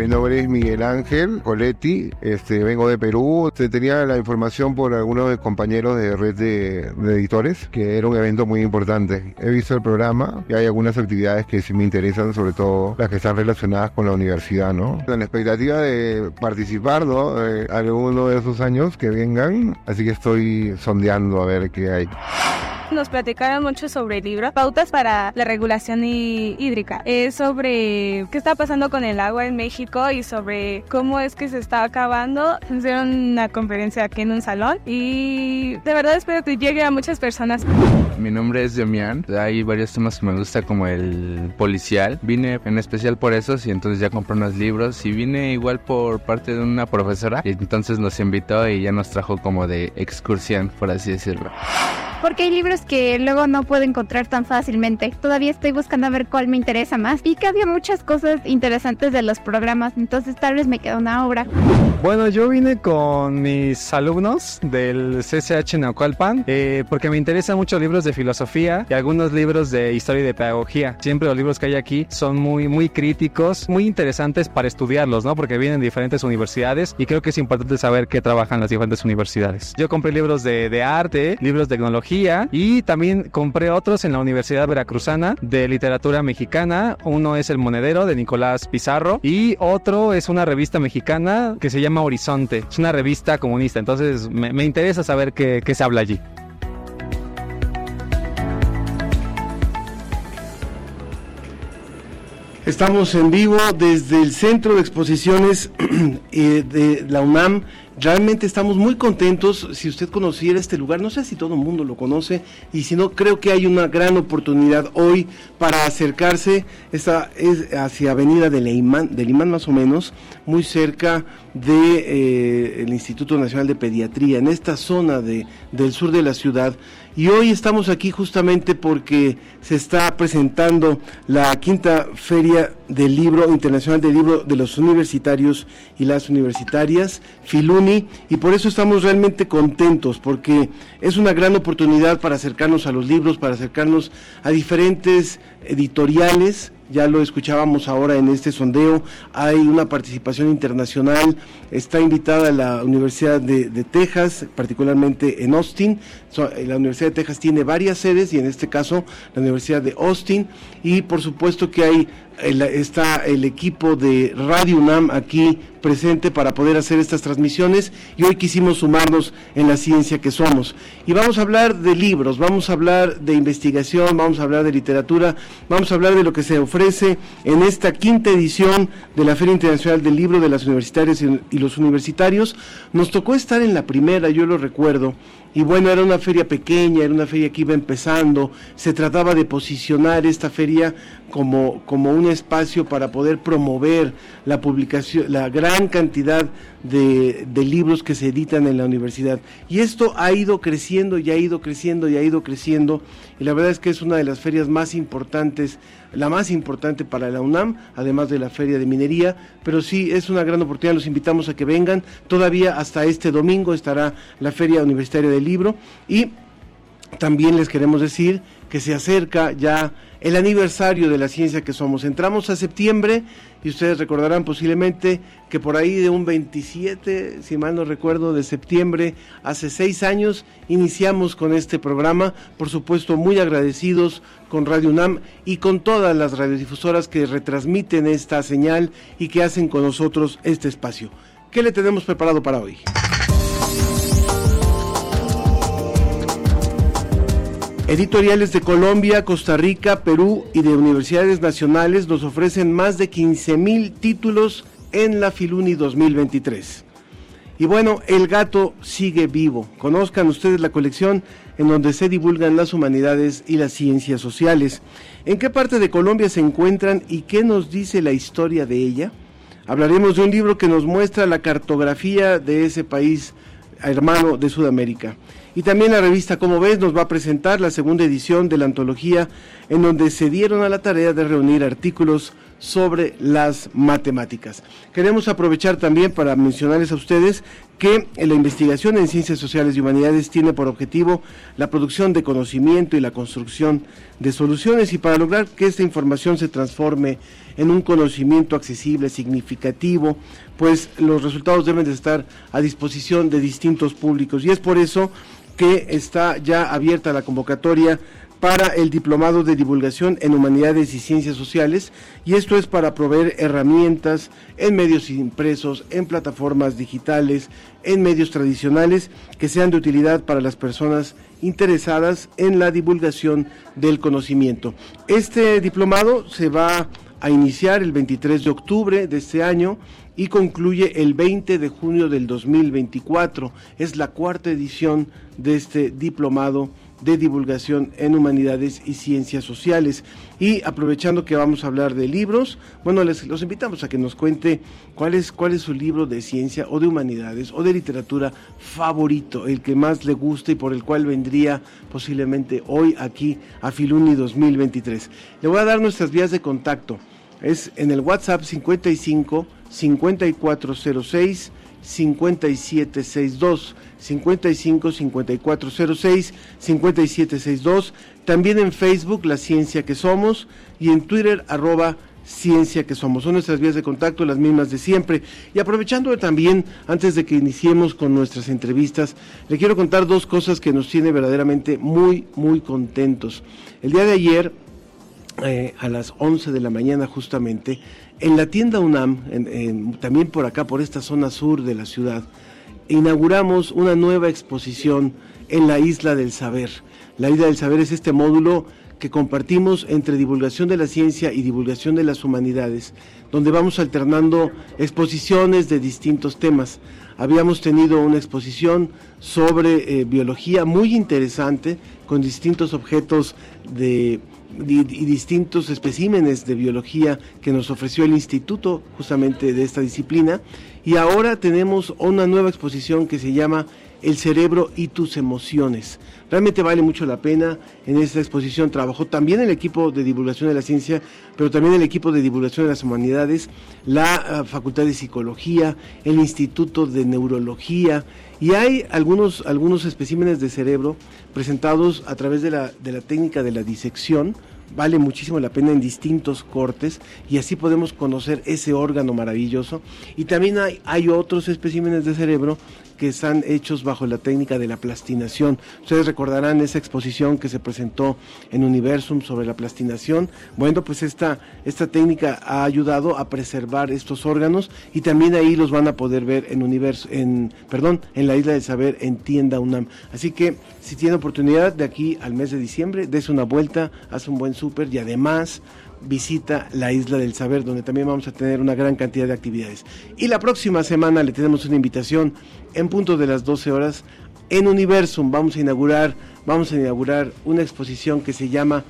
Mi nombre es Miguel Ángel Coletti, este, vengo de Perú. Tenía la información por algunos compañeros de red de, de, editores que era un evento muy importante. He visto el programa y hay algunas actividades que sí me interesan, sobre todo las que están relacionadas con la universidad, ¿no? En la expectativa de participar, ¿no? Alguno de esos años que vengan, así que estoy sondeando a ver qué hay. Nos platicaron mucho sobre el libro, Pautas para la Regulación Hídrica. Es sobre qué está pasando con el agua en México y sobre cómo es que se está acabando. Hicieron una conferencia aquí en un salón y de verdad espero que llegue a muchas personas. Mi nombre es Demian. Hay varios temas que me gusta como el policial. Vine en especial por eso y entonces ya compré unos libros y vine igual por parte de una profesora y entonces nos invitó y ya nos trajo como de excursión, por así decirlo porque hay libros que luego no puedo encontrar tan fácilmente. Todavía estoy buscando a ver cuál me interesa más. Y que había muchas cosas interesantes de los programas, entonces tal vez me queda una obra. Bueno, yo vine con mis alumnos del CCH Naucalpan eh, porque me interesan mucho libros de filosofía y algunos libros de historia y de pedagogía. Siempre los libros que hay aquí son muy, muy críticos, muy interesantes para estudiarlos, ¿no? Porque vienen de diferentes universidades y creo que es importante saber qué trabajan las diferentes universidades. Yo compré libros de, de arte, libros de tecnología y también compré otros en la Universidad Veracruzana de literatura mexicana. Uno es El Monedero de Nicolás Pizarro y otro es una revista mexicana que se llama Horizonte. Es una revista comunista, entonces me, interesa saber qué, qué se habla allí. Estamos en vivo desde el Centro de Exposiciones de la UNAM. Realmente estamos muy contentos. Si usted conociera este lugar, no sé si todo el mundo lo conoce, y si no, creo que hay una gran oportunidad hoy para acercarse. Esta es hacia Avenida del Imán, del Imán más o menos, muy cerca del de, eh, Instituto Nacional de Pediatría, en esta zona de, del sur de la ciudad. Y hoy estamos aquí justamente porque se está presentando la quinta feria del libro internacional del libro de los universitarios y las universitarias, Filuni, y por eso estamos realmente contentos, porque es una gran oportunidad para acercarnos a los libros, para acercarnos a diferentes editoriales ya lo escuchábamos ahora en este sondeo, hay una participación internacional, está invitada la Universidad de, Texas, particularmente en Austin, so, la Universidad de Texas tiene varias sedes y en este caso la Universidad de Austin y por supuesto que hay está el equipo de Radio UNAM aquí presente para poder hacer estas transmisiones y hoy quisimos sumarnos en la ciencia que somos. Y vamos a hablar de libros, vamos a hablar de investigación, vamos a hablar de literatura, vamos a hablar de lo que se ofrece en esta quinta edición de la Feria Internacional del Libro de las Universitarias y los Universitarios. Nos tocó estar en la primera, yo lo recuerdo, y bueno, era una feria pequeña, era una feria que iba empezando, se trataba de posicionar esta feria como, como un espacio para poder promover la publicación, la gran cantidad de, de, libros que se editan en la universidad. Y esto ha ido creciendo y ha ido creciendo y ha ido creciendo. Y la verdad es que es una de las ferias más importantes, la más importante para la UNAM, además de la feria de minería. Pero sí, es una gran oportunidad, los invitamos a que vengan. Todavía hasta este domingo estará la feria universitaria libro. Y también les queremos decir que se acerca ya el aniversario de la ciencia que somos. Entramos a septiembre y ustedes recordarán posiblemente que por ahí de un 27, si mal no recuerdo, de septiembre, hace seis años, iniciamos con este programa, por supuesto muy agradecidos con Radio UNAM y con todas las radiodifusoras que retransmiten esta señal y que hacen con nosotros este espacio. ¿Qué le tenemos preparado para hoy? Editoriales de Colombia, Costa Rica, Perú y de universidades nacionales nos ofrecen más de 15 mil títulos en la Filuni 2023. Y bueno, el gato sigue vivo. Conozcan ustedes la colección en donde se divulgan las humanidades y las ciencias sociales. ¿En qué parte de Colombia se encuentran y qué nos dice la historia de ella? Hablaremos de un libro que nos muestra la cartografía de ese país hermano de Sudamérica. Y también la revista Como ves nos va a presentar la segunda edición de la antología en donde se dieron a la tarea de reunir artículos sobre las matemáticas. Queremos aprovechar también para mencionarles a ustedes que la investigación en ciencias sociales y humanidades tiene por objetivo la producción de conocimiento y la construcción de soluciones y para lograr que esta información se transforme en un conocimiento accesible, significativo, pues los resultados deben de estar a disposición de distintos públicos y es por eso que está ya abierta la convocatoria para el Diplomado de Divulgación en Humanidades y Ciencias Sociales y esto es para proveer herramientas en medios impresos, en plataformas digitales, en medios tradicionales que sean de utilidad para las personas interesadas en la divulgación del conocimiento. Este diplomado se va a iniciar el 23 de octubre de este año y concluye el 20 de junio del 2024. Es la cuarta edición de este diplomado de divulgación en humanidades y ciencias sociales. Y aprovechando que vamos a hablar de libros, bueno, les los invitamos a que nos cuente cuál es, cuál es su libro de ciencia o de humanidades o de literatura favorito, el que más le guste y por el cual vendría posiblemente hoy aquí a Filuni 2023. Le voy a dar nuestras vías de contacto. Es en el WhatsApp 55 5406 5762 55 5406 5762 también en Facebook La Ciencia que Somos y en Twitter arroba Ciencia que Somos. Son nuestras vías de contacto, las mismas de siempre. Y aprovechando también, antes de que iniciemos con nuestras entrevistas, le quiero contar dos cosas que nos tiene verdaderamente muy, muy contentos. El día de ayer, eh, a las 11 de la mañana justamente, en la tienda UNAM, también por acá, por esta zona sur de la ciudad, inauguramos una nueva exposición en la Isla del Saber. La Isla del Saber es este módulo que compartimos entre divulgación de la ciencia y divulgación de las humanidades, donde vamos alternando exposiciones de distintos temas. Habíamos tenido una exposición sobre eh, biología muy interesante, con distintos objetos de y, distintos especímenes de biología que nos ofreció el instituto justamente de esta disciplina y ahora tenemos una nueva exposición que se llama El cerebro y tus emociones. Realmente vale mucho la pena. En esta exposición trabajó también el equipo de divulgación de la ciencia, pero también el equipo de divulgación de las humanidades, la ah, Facultad de Psicología, el Instituto de Neurología, y hay algunos, algunos especímenes de cerebro presentados a través de la, de la técnica de la disección, vale muchísimo la pena en distintos cortes y así podemos conocer ese órgano maravilloso. Y también hay, hay otros especímenes de cerebro que están hechos bajo la técnica de la plastinación. Ustedes recordarán esa exposición que se presentó en Universum sobre la plastinación. Bueno, pues esta, esta técnica ha ayudado a preservar estos órganos y también ahí los van a poder ver en Universo, en, perdón, en la Isla del Saber en Tienda UNAM. Así que si tiene oportunidad de aquí al mes de diciembre, des una vuelta, haz un buen súper y además visita la Isla del Saber, donde también vamos a tener una gran cantidad de actividades. Y la próxima semana le tenemos una invitación en punto de las 12 horas en Universum. Vamos a inaugurar, vamos a inaugurar una exposición que se llama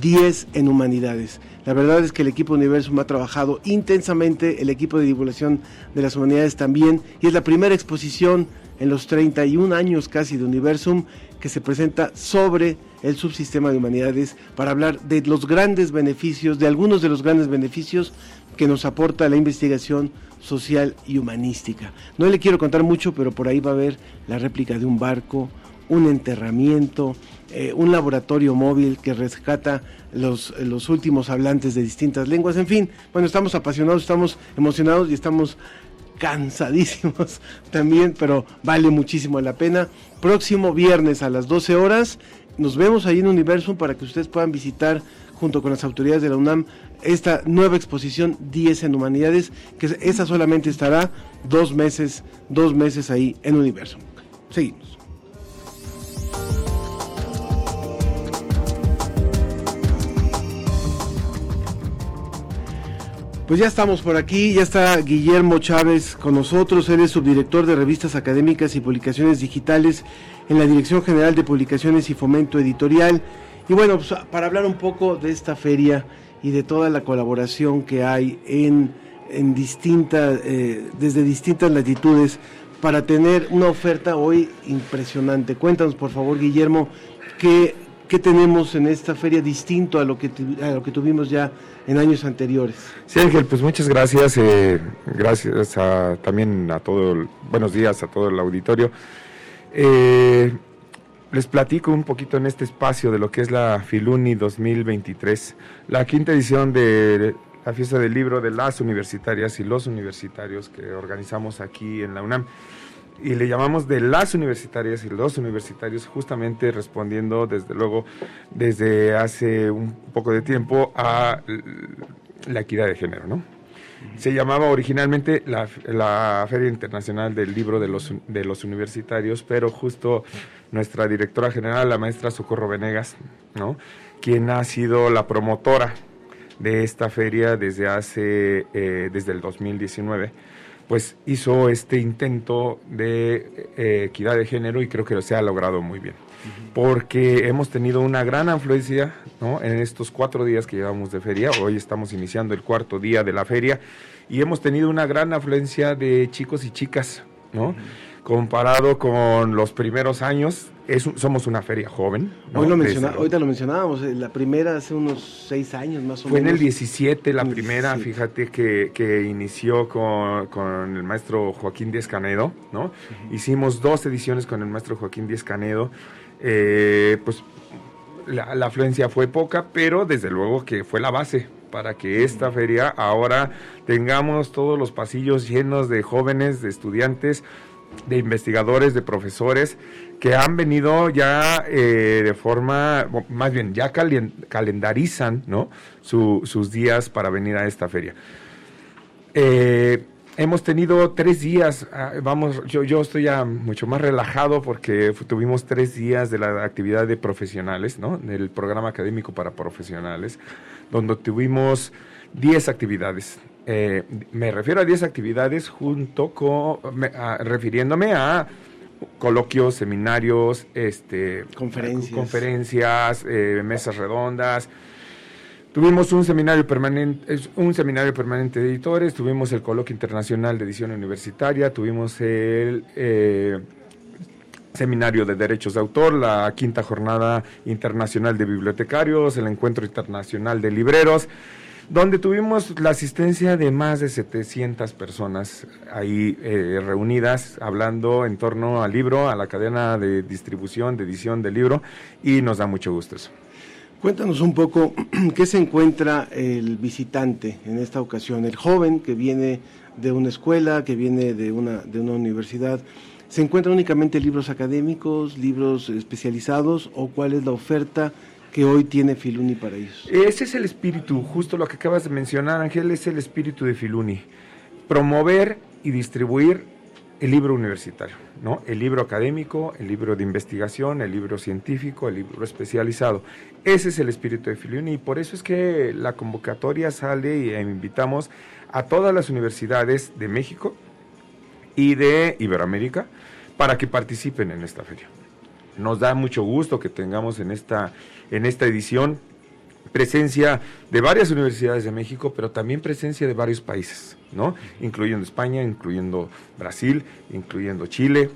10 en Humanidades. La verdad es que el equipo Universum ha trabajado intensamente, el equipo de divulgación de las humanidades también, y es la primera exposición en los 31 años casi de Universum que se presenta sobre el subsistema de humanidades para hablar de los grandes beneficios, de algunos de los grandes beneficios que nos aporta la investigación social y humanística. No le quiero contar mucho, pero por ahí va a haber la réplica de un barco, un enterramiento, eh, un laboratorio móvil que rescata los, los últimos hablantes de distintas lenguas, en fin, bueno, estamos apasionados, estamos emocionados y estamos cansadísimos también, pero vale muchísimo la pena. Próximo viernes a las 12 horas nos vemos ahí en Universum para que ustedes puedan visitar junto con las autoridades de la UNAM esta nueva exposición 10 en Humanidades, que esa solamente estará dos meses, dos meses ahí en Universum. Seguimos. Pues ya estamos por aquí, ya está Guillermo Chávez con nosotros, él es subdirector de revistas académicas y publicaciones digitales en la Dirección General de Publicaciones y Fomento Editorial. Y bueno, pues, para hablar un poco de esta feria y de toda la colaboración que hay en, distintas, eh, desde distintas latitudes para tener una oferta hoy impresionante. Cuéntanos, por favor, Guillermo, qué, qué tenemos en esta feria distinto a lo que, a lo que tuvimos ya en años anteriores. Sí, Ángel, pues muchas gracias. eh, gracias a, también a todo, el- buenos días a todo el auditorio. Eh, les platico un poquito en este espacio de lo que es la Filuni 2023, la quinta edición de la fiesta del libro de las universitarias y los universitarios que organizamos aquí en la UNAM. Y le llamamos de las universitarias y los universitarios justamente respondiendo desde luego desde hace un poco de tiempo a la equidad de género, ¿no? Se llamaba originalmente la, la Feria Internacional del Libro de los, de los Universitarios, pero justo nuestra directora general, la maestra Socorro Venegas, ¿no? quien ha sido la promotora de esta feria desde hace, eh, desde el 2019, pues hizo este intento de eh, equidad de género y creo que se ha logrado muy bien. Porque hemos tenido una gran afluencia ¿no? en estos cuatro días que llevamos de feria. Hoy estamos iniciando el cuarto día de la feria y hemos tenido una gran afluencia de chicos y chicas, ¿no? Comparado con los primeros años, es somos una feria joven. ¿no? Hoy lo menciona, ahorita lo mencionábamos, eh, la primera hace unos seis años más o Fue en menos. el 17 la En primera, 17. fíjate que, que inició con, con el maestro Joaquín Díaz Canedo, ¿no? Hicimos dos ediciones con el maestro Joaquín Díaz Canedo, eh, pues la, la afluencia fue poca, pero desde luego que fue la base para que esta feria ahora tengamos todos los pasillos llenos de jóvenes, de estudiantes, de investigadores, de profesores que han venido ya eh, de forma, más bien, ya calen- calendarizan ¿no? Su- sus días para venir a esta feria. Eh, hemos tenido tres días, ah, vamos, yo, yo estoy ya mucho más relajado porque tuvimos tres días de la actividad de profesionales, ¿no? Del programa académico para profesionales, donde tuvimos 10 actividades. Eh, me refiero a 10 actividades junto con, me- a- refiriéndome a coloquios, seminarios, este, Conferencias. conferencias, eh, mesas redondas, Tuvimos un seminario permanente, un seminario permanente de editores, tuvimos el coloquio internacional de edición universitaria, tuvimos el eh, seminario de derechos de autor, la quinta jornada internacional de bibliotecarios, el encuentro internacional de libreros, donde tuvimos la asistencia de más de 700 personas ahí eh, reunidas hablando en torno al libro, a la cadena de distribución, de edición del libro, y nos da mucho gusto eso. Cuéntanos un poco qué se encuentra el visitante en esta ocasión, el joven que viene de una escuela, que viene de una, de una universidad. ¿Se encuentran únicamente libros académicos, libros especializados o cuál es la oferta que hoy tiene Filuni para ellos? Ese es el espíritu, justo lo que acabas de mencionar, Ángel, es el espíritu de Filuni. Promover y distribuir el libro universitario, ¿no? El libro académico, el libro de investigación, el libro científico, el libro especializado. Ese es el espíritu de Filuni y por eso es que la convocatoria sale y invitamos a todas las universidades de México y de Iberoamérica para que participen en esta feria. Nos da mucho gusto que tengamos en esta, en esta edición presencia de varias universidades de México, pero también presencia de varios países, ¿no? Incluyendo España, incluyendo Brasil, incluyendo Chile,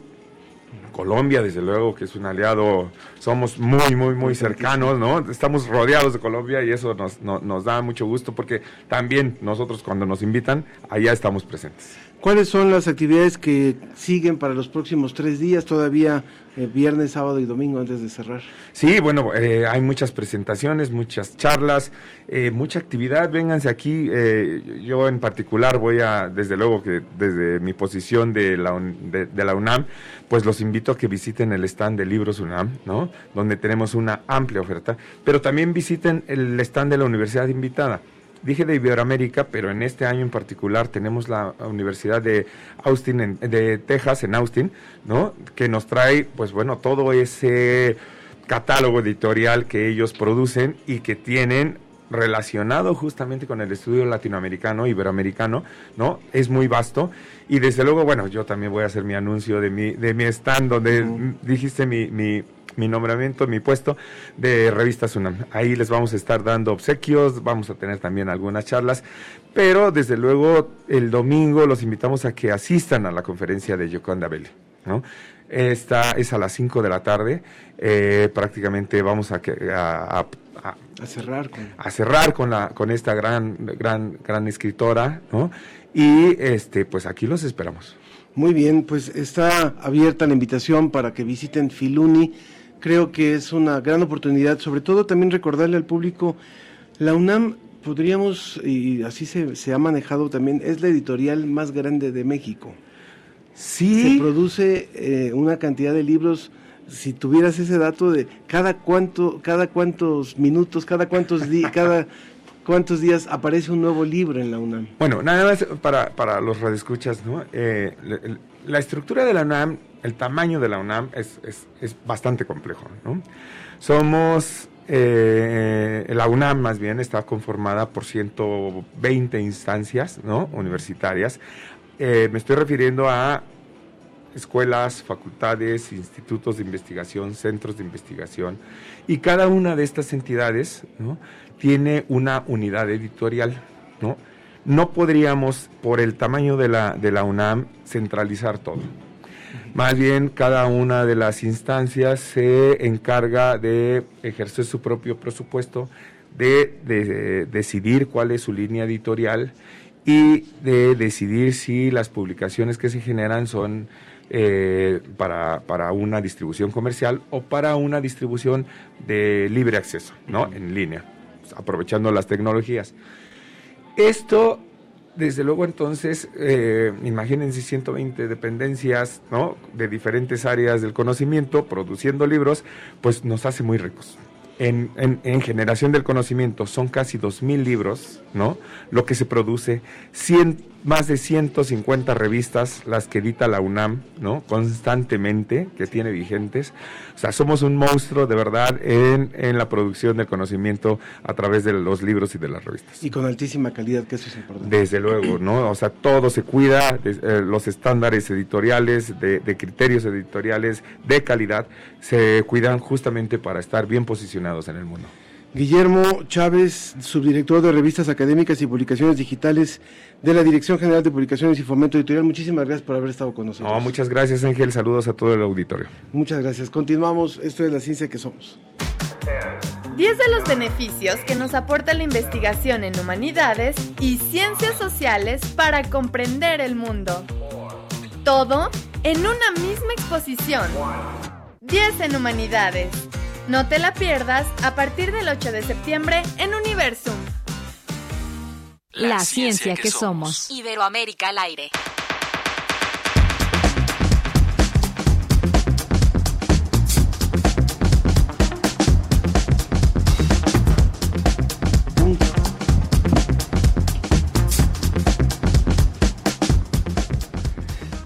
Colombia, desde luego, que es un aliado, somos muy, muy, muy cercanos, ¿no? Estamos rodeados de Colombia y eso nos, no- nos da mucho gusto porque también nosotros cuando nos invitan, allá estamos presentes. ¿Cuáles son las actividades que siguen para los próximos tres días, todavía eh, viernes, sábado y domingo antes de cerrar? Sí, bueno, eh, hay muchas presentaciones, muchas charlas, eh, mucha actividad. Vénganse aquí. eh, yo en particular voy a, desde luego que desde mi posición de la, de la UNAM, pues los invito a que visiten el stand de Libros UNAM, ¿no? Donde tenemos una amplia oferta, pero también visiten el stand de la Universidad Invitada. Dije de Iberoamérica, pero en este año en particular tenemos la Universidad de Austin, en- de Texas, en Austin, ¿no? Que nos trae, pues bueno, todo ese catálogo editorial que ellos producen y que tienen relacionado justamente con el estudio latinoamericano, iberoamericano, ¿no? Es muy vasto. Y desde luego, bueno, yo también voy a hacer mi anuncio de mi, de mi stand, donde dijiste mi, mi, mi nombramiento, mi puesto de Revista Sunam. Ahí les vamos a estar dando obsequios, vamos a tener también algunas charlas, pero desde luego el domingo los invitamos a que asistan a la conferencia de Yoconda Belli, ¿no? Esta es a las 5 de la tarde. Eh, prácticamente vamos a, a, a, cerrar con, a cerrar con, la, con esta gran, gran, gran escritora, ¿no? Y este, pues aquí los esperamos. Muy bien, pues está abierta la invitación para que visiten Filuni. Creo que es una gran oportunidad, sobre todo también recordarle al público, la UNAM podríamos, y así se, se ha manejado también, es la editorial más grande de México. Sí. Se produce eh, una cantidad de libros. Si tuvieras ese dato de cada cuánto, cada cuántos minutos, cada cuántos días, cada cuántos días aparece un nuevo libro en la UNAM. Bueno, nada más para, para los radioescuchas, ¿no? Eh, la, estructura de la UNAM, el tamaño de la UNAM es, es, es bastante complejo, ¿no? Somos eh, la UNAM más bien está conformada por 120 instancias ¿no? universitarias. Eh, me estoy refiriendo a escuelas, facultades, institutos de investigación, centros de investigación, y cada una de estas entidades tiene una unidad editorial. ¿no? no podríamos, por el tamaño de la, de la UNAM, centralizar todo. Más bien, cada una de las instancias se encarga de ejercer su propio presupuesto, de decidir cuál es su línea editorial y de decidir si las publicaciones que se generan son eh, para, para, una distribución comercial o para una distribución de libre acceso, ¿no? En línea, aprovechando las tecnologías. Esto, desde luego, entonces, eh, imagínense 120 dependencias, ¿no? De diferentes áreas del conocimiento, produciendo libros, pues nos hace muy ricos en, en, generación del conocimiento son casi 2.000 libros, ¿no? Lo que se produce, 100 más de 150 revistas las que edita la UNAM, ¿no? Constantemente, que tiene vigentes. O sea, somos un monstruo de verdad en, en la producción del conocimiento a través de los libros y de las revistas. Y con altísima calidad, que eso es importante. Desde luego, ¿no? O sea, todo se cuida, eh, los estándares editoriales, de, de criterios editoriales, de calidad, se cuidan justamente para estar bien posicionados en el mundo. Guillermo Chávez, subdirector de revistas académicas y publicaciones digitales de la Dirección General de Publicaciones y Fomento Editorial. Muchísimas gracias por haber estado con nosotros. No, muchas gracias, Ángel. Saludos a todo el auditorio. Muchas gracias. Continuamos. Esto es la ciencia que somos. 10 de los beneficios que nos aporta la investigación en humanidades y ciencias sociales para comprender el mundo. Todo en una misma exposición. 10 en humanidades. No te la pierdas a partir del 8 de septiembre en Universum. La, ciencia, que, somos. Iberoamérica al aire.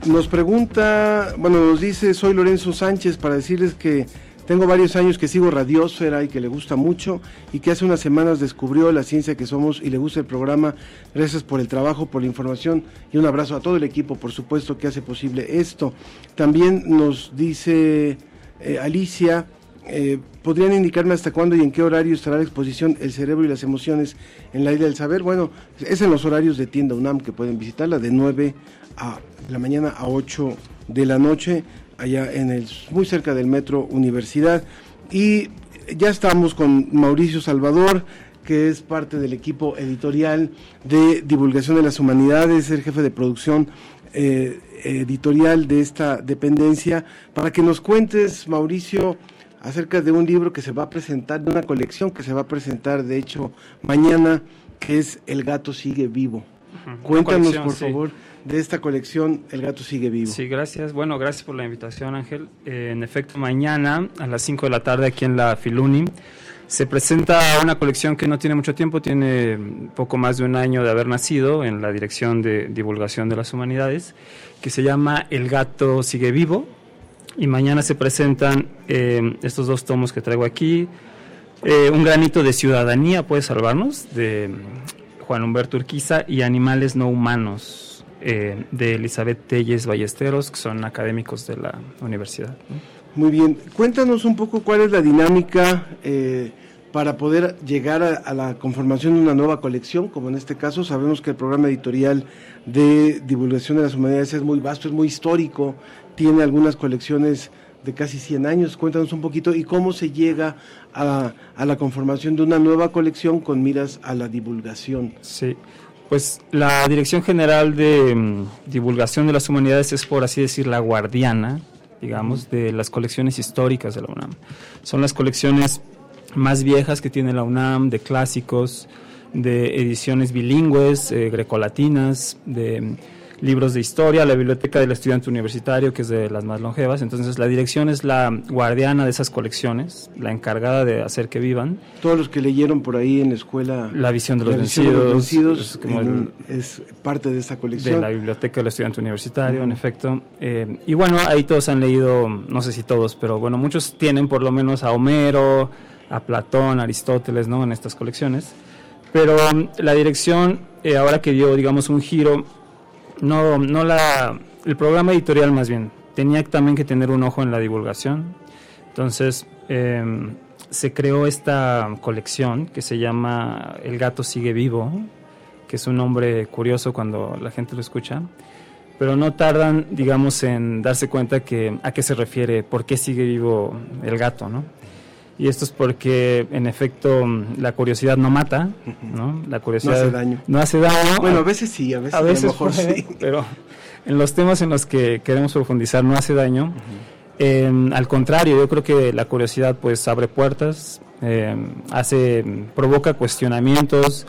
Nos pregunta, bueno, nos dice, soy Lorenzo Sánchez para decirles que tengo varios años que sigo Radiosfera y que le gusta mucho y que hace unas semanas descubrió la ciencia que somos y le gusta el programa. Gracias por el trabajo, por la información y un abrazo a todo el equipo, por supuesto, que hace posible esto. También nos dice eh, Alicia, eh, ¿podrían indicarme hasta cuándo y en qué horario estará la exposición El cerebro y las emociones en la isla del saber? Bueno, es en los horarios de tienda UNAM que pueden visitarla de 9 a la mañana a 8 de la noche allá en el muy cerca del metro Universidad. Y ya estamos con Mauricio Salvador que es parte del equipo editorial de divulgación de las humanidades, el jefe de producción eh, editorial de esta dependencia, para que nos cuentes, Mauricio, acerca de un libro que se va a presentar, de una colección que se va a presentar, de hecho, mañana, que es El gato sigue vivo. Cuéntanos, por favor de esta colección El gato sigue vivo. Sí, gracias. Bueno, gracias por la invitación, Ángel. Eh, en efecto, mañana a las 5 de la tarde aquí en la Filuni se presenta una colección que no tiene mucho tiempo, tiene poco más de un año de haber nacido en la Dirección de Divulgación de las Humanidades, que se llama El gato sigue vivo. Y mañana se presentan eh, estos dos tomos que traigo aquí, Eh, un granito de ciudadanía puede salvarnos, de Juan Humberto Urquiza, y Animales no humanos, eh, de Elizabeth Telles Ballesteros, que son académicos de la universidad. Muy bien, cuéntanos un poco cuál es la dinámica eh, para poder llegar a, a, la conformación de una nueva colección, como en este caso sabemos que el programa editorial de divulgación de las humanidades es muy vasto, es muy histórico, tiene algunas colecciones de casi 100 años. Cuéntanos un poquito y cómo se llega a, a la conformación de una nueva colección con miras a la divulgación. Sí, pues la Dirección General de um, Divulgación de las Humanidades es, por así decir, la guardiana, digamos, de las colecciones históricas de la UNAM. Son las colecciones más viejas que tiene la UNAM, de clásicos, de ediciones bilingües, eh, grecolatinas, de libros de historia, la biblioteca del estudiante universitario, que es de las más longevas. Entonces, la dirección es la guardiana de esas colecciones, la encargada de hacer que vivan. Todos los que leyeron por ahí en la escuela La visión de los, La vencidos, visión de los vencidos, es, como en- el- es parte de esta colección. de la biblioteca del estudiante universitario, en efecto. Eh, y bueno, ahí todos han leído, no sé si todos, pero bueno, muchos tienen por lo menos a Homero, a Platón, a Aristóteles, ¿no? En estas colecciones. Pero um, la dirección, eh, ahora que dio, digamos, un giro, no, no la, el programa editorial más bien, tenía también que tener un ojo en la divulgación. Entonces, eh, se creó esta colección que se llama El gato sigue vivo, que es un nombre curioso cuando la gente lo escucha, pero no tardan, digamos, en darse cuenta que a qué se refiere, por qué sigue vivo el gato, ¿no? Y esto es porque, en efecto, la curiosidad no mata, ¿no? La curiosidad No hace daño. No hace daño. Bueno, a veces sí, a veces, a lo mejor puede, sí. Pero en los temas en los que queremos profundizar no hace daño. Eh, al contrario, yo creo que la curiosidad pues abre puertas, eh, hace, provoca cuestionamientos,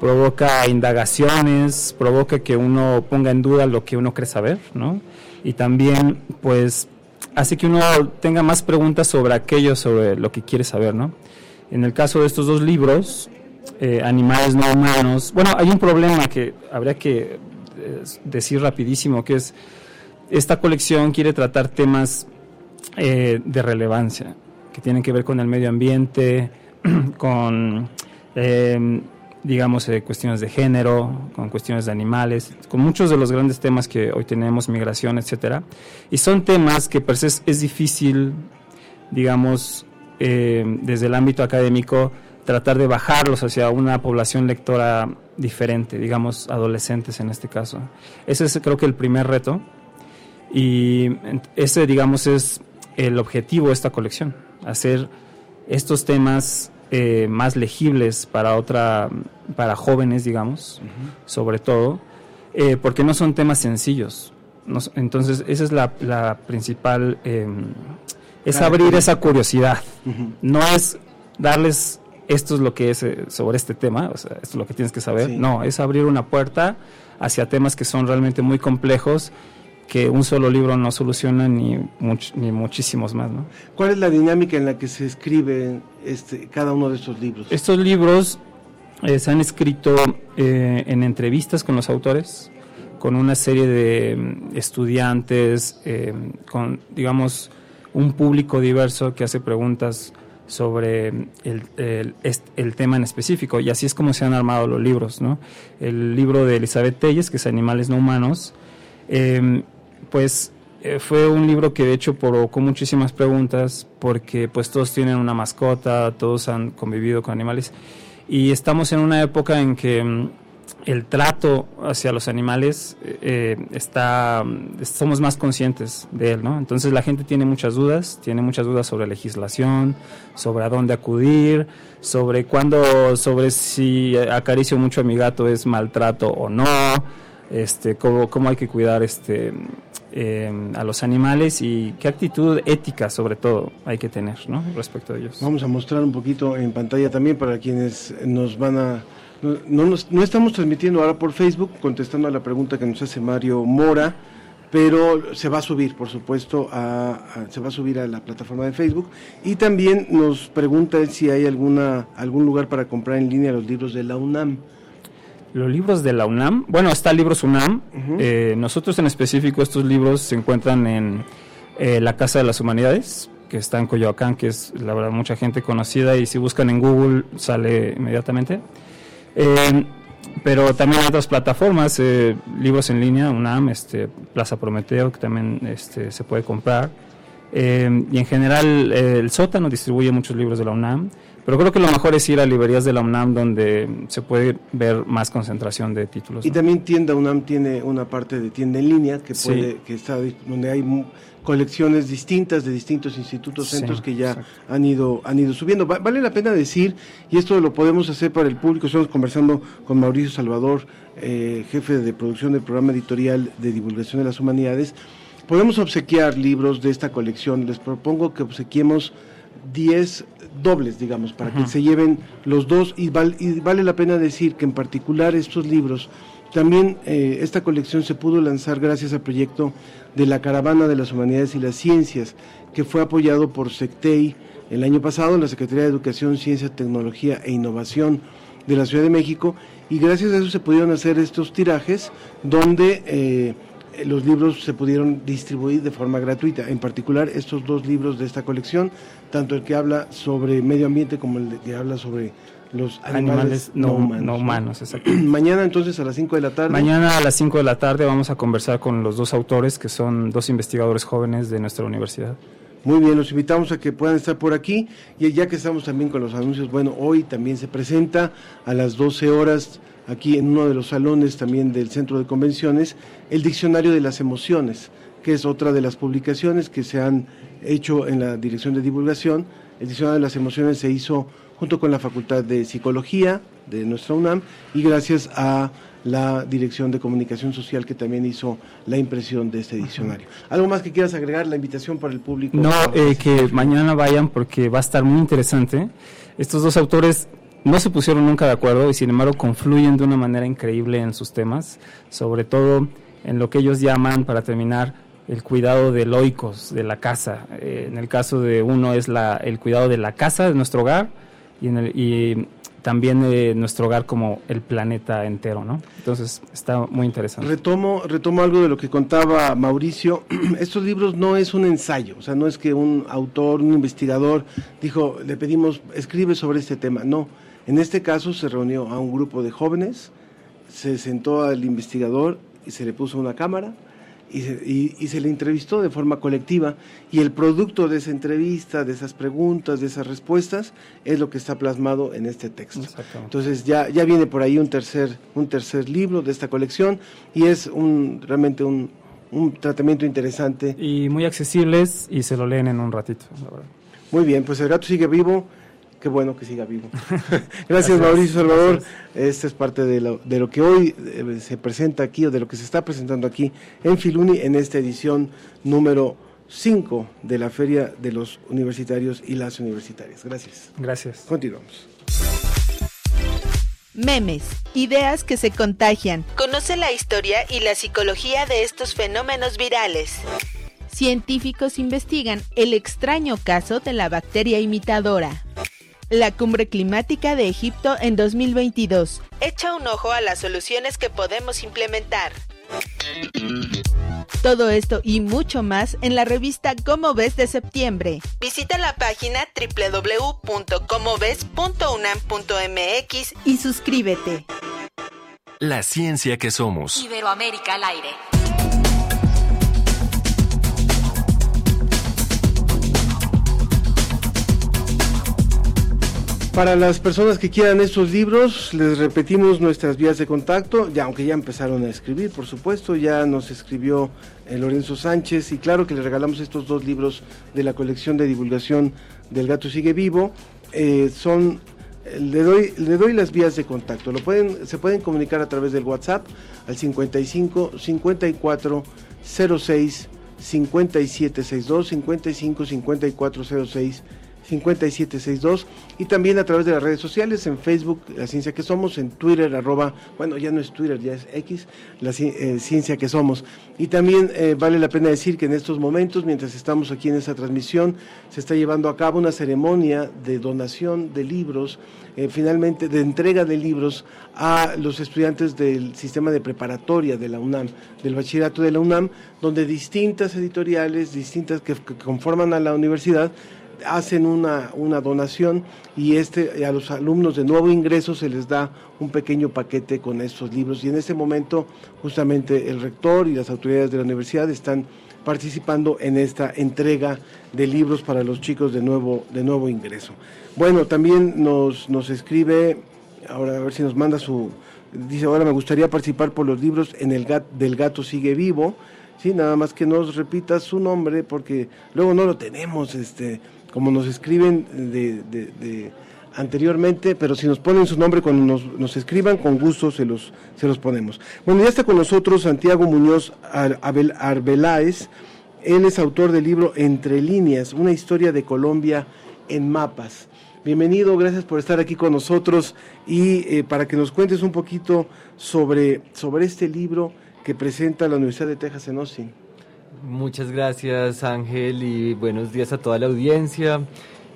provoca indagaciones, provoca que uno ponga en duda lo que uno cree saber, ¿no? Y también pues hace que uno tenga más preguntas sobre aquello, sobre lo que quiere saber, ¿no? En el caso de estos dos libros, eh, Animales no humanos, bueno, hay un problema que habría que eh, decir rapidísimo, que es, esta colección quiere tratar temas eh, de relevancia, que tienen que ver con el medio ambiente, con, eh, digamos, eh, cuestiones de género, con cuestiones de animales, con muchos de los grandes temas que hoy tenemos, migración, etcétera. Y son temas que per se es, es difícil, digamos, eh, desde el ámbito académico, tratar de bajarlos hacia una población lectora diferente, digamos, adolescentes en este caso. Ese es creo que el primer reto y ese, digamos, es el objetivo de esta colección, hacer estos temas eh, más legibles para otra, para jóvenes, digamos, sobre todo, eh, porque no son temas sencillos. No entonces, esa es la, la principal, eh, es abrir esa curiosidad. No es darles esto es lo que es eh, sobre este tema, o sea, esto es lo que tienes que saber. Sí. No, es abrir una puerta hacia temas que son realmente muy complejos que un solo libro no soluciona ni, much- ni muchísimos más, ¿no? ¿Cuál es la dinámica en la que se escribe este, cada uno de estos libros? Estos libros eh, se han escrito eh, en entrevistas con los autores, con una serie de mm, estudiantes, eh, con, digamos, un público diverso que hace preguntas sobre el, el- est- el tema en específico. Y así es como se han armado los libros, ¿no? El libro de Elizabeth Telles, que es Animales no humanos, eh, pues eh, fue un libro que de hecho provocó muchísimas preguntas porque pues todos tienen una mascota, todos han convivido con animales y estamos en una época en que mm, el trato hacia los animales eh, eh, está mm, somos más conscientes de él, ¿no? Entonces la gente tiene muchas dudas, tiene muchas dudas sobre legislación, sobre a dónde acudir, sobre cuándo, sobre si acaricio mucho a mi gato es maltrato o no, este, cómo, cómo hay que cuidar este, eh, a los animales y qué actitud ética sobre todo hay que tener ¿no? respecto a ellos. Vamos a mostrar un poquito en pantalla también para quienes nos van a... No, no nos- no estamos transmitiendo ahora por Facebook, contestando a la pregunta que nos hace Mario Mora, pero se va a subir, por supuesto, a, a- se va a subir a la plataforma de Facebook. Y también nos pregunta si hay alguna algún lugar para comprar en línea los libros de la UNAM. Los libros de la UNAM, bueno, está Libros UNAM. Eh, nosotros en específico estos libros se encuentran en eh, la Casa de las Humanidades, que está en Coyoacán, que es la verdad mucha gente conocida y si buscan en Google sale inmediatamente. Eh, pero también hay otras plataformas, eh, libros en línea, UNAM, este, Plaza Prometeo, que también este, se puede comprar. Eh, y en general el sótano distribuye muchos libros de la UNAM. Pero creo que lo mejor es ir a librerías de la UNAM donde se puede ver más concentración de títulos. Y también tienda UNAM tiene una parte de tienda en línea que puede que está donde hay colecciones distintas de distintos institutos, centros que ya han ido han ido subiendo. vale la pena decir y esto lo podemos hacer para el público. Estamos conversando con Mauricio Salvador, eh, jefe de producción del programa editorial de divulgación de las humanidades. Podemos obsequiar libros de esta colección. Les propongo que obsequiemos 10 dobles, digamos, para que se lleven los dos. Y, vale la pena decir que en particular estos libros, también eh, esta colección se pudo lanzar gracias al proyecto de la Caravana de las Humanidades y las Ciencias, que fue apoyado por SECTEI el año pasado en la Secretaría de Educación, Ciencia, Tecnología e Innovación de la Ciudad de México, y gracias a eso se pudieron hacer estos tirajes donde... Eh, los libros se pudieron distribuir de forma gratuita, en particular estos dos libros de esta colección, tanto el que habla sobre medio ambiente como el que habla sobre los animales, no, humanos. Mañana entonces a las 5 de la tarde. Mañana a las 5 de la tarde vamos a conversar con los dos autores que son dos investigadores jóvenes de nuestra universidad. Muy bien, los invitamos a que puedan estar por aquí y ya que estamos también con los anuncios, bueno, hoy también se presenta a las 12 horas aquí en uno de los salones también del Centro de Convenciones el Diccionario de las Emociones, que es otra de las publicaciones que se han hecho en la Dirección de Divulgación. El Diccionario de las Emociones se hizo junto con la Facultad de Psicología de nuestra UNAM y gracias a la Dirección de Comunicación Social que también hizo la impresión de este diccionario. ¿Algo más que quieras agregar? La invitación para el público. No, eh, que mañana vayan porque va a estar muy interesante. Estos dos autores no se pusieron nunca de acuerdo y sin embargo confluyen de una manera increíble en sus temas, sobre todo en lo que ellos llaman, para terminar, el cuidado de loicos de la casa. Eh, en el caso de uno es la, el cuidado de la casa, de nuestro hogar, y, en el, y también de nuestro hogar como el planeta entero, ¿no? Entonces está muy interesante. Retomo, retomo algo de lo que contaba Mauricio. Estos libros no es un ensayo, o sea, no es que un autor, un investigador dijo, le pedimos, escribe sobre este tema. No, en este caso se reunió a un grupo de jóvenes, se sentó al investigador y se le puso una cámara y se, le entrevistó de forma colectiva y el producto de esa entrevista, de esas preguntas, de esas respuestas es lo que está plasmado en este texto. Entonces ya, ya viene por ahí un tercer, un tercer libro de esta colección y es un, realmente un, un tratamiento interesante. Y muy accesibles y se lo leen en un ratito. Muy bien, pues el gato sigue vivo qué bueno que siga vivo. Gracias, Mauricio Salvador. Esta es parte de lo, de lo que hoy eh, se presenta aquí o de lo que se está presentando aquí en Filuni en esta edición número 5 de la Feria de los Universitarios y las Universitarias. Gracias. Gracias. Continuamos. Memes, ideas que se contagian. Conoce la historia y la psicología de estos fenómenos virales. Científicos investigan el extraño caso de la bacteria imitadora la cumbre climática de Egipto en 2022. Echa un ojo a las soluciones que podemos implementar. Todo esto y mucho más en la revista Cómo ves de septiembre. Visita la página www.comoves.unam.mx y suscríbete. La ciencia que somos. Iberoamérica al aire. Para las personas que quieran estos libros, les repetimos nuestras vías de contacto, ya aunque ya empezaron a escribir, por supuesto, ya nos escribió eh, Lorenzo Sánchez y claro que le regalamos estos dos libros de la colección de divulgación del Gato Sigue Vivo. Eh, son eh, le doy, le doy las vías de contacto. Lo pueden, se pueden comunicar a través del WhatsApp al 55 54 06 57 62 55 54 06 5762 y también a través de las redes sociales, en Facebook, La Ciencia que Somos, en Twitter, arroba, bueno, ya no es Twitter, ya es X, La eh, Ciencia que Somos. Y también eh, vale la pena decir que en estos momentos, mientras estamos aquí en esta transmisión, se está llevando a cabo una ceremonia de donación de libros, eh, finalmente de entrega de libros a los estudiantes del sistema de preparatoria de la UNAM, del bachillerato de la UNAM, donde distintas editoriales, distintas que conforman a la universidad, hacen una, una donación y este, a los alumnos de nuevo ingreso se les da un pequeño paquete con estos libros. Y en este momento justamente el rector y las autoridades de la universidad están participando en esta entrega de libros para los chicos de nuevo, de nuevo ingreso. Bueno, también nos, nos escribe, ahora a ver si nos manda su, dice, ahora me gustaría participar por los libros en el del gato sigue vivo, sí, nada más que nos repita su nombre porque luego no lo tenemos, este, como nos escriben de, anteriormente, pero si nos ponen su nombre cuando nos, escriban, con gusto se los, se los ponemos. Bueno, ya está con nosotros Santiago Muñoz Arbeláez, él es autor del libro Entre líneas, una historia de Colombia en mapas. Bienvenido, gracias por estar aquí con nosotros y eh, para que nos cuentes un poquito sobre, sobre este libro que presenta la Universidad de Texas en Austin. Muchas gracias Ángel y buenos días a toda la audiencia.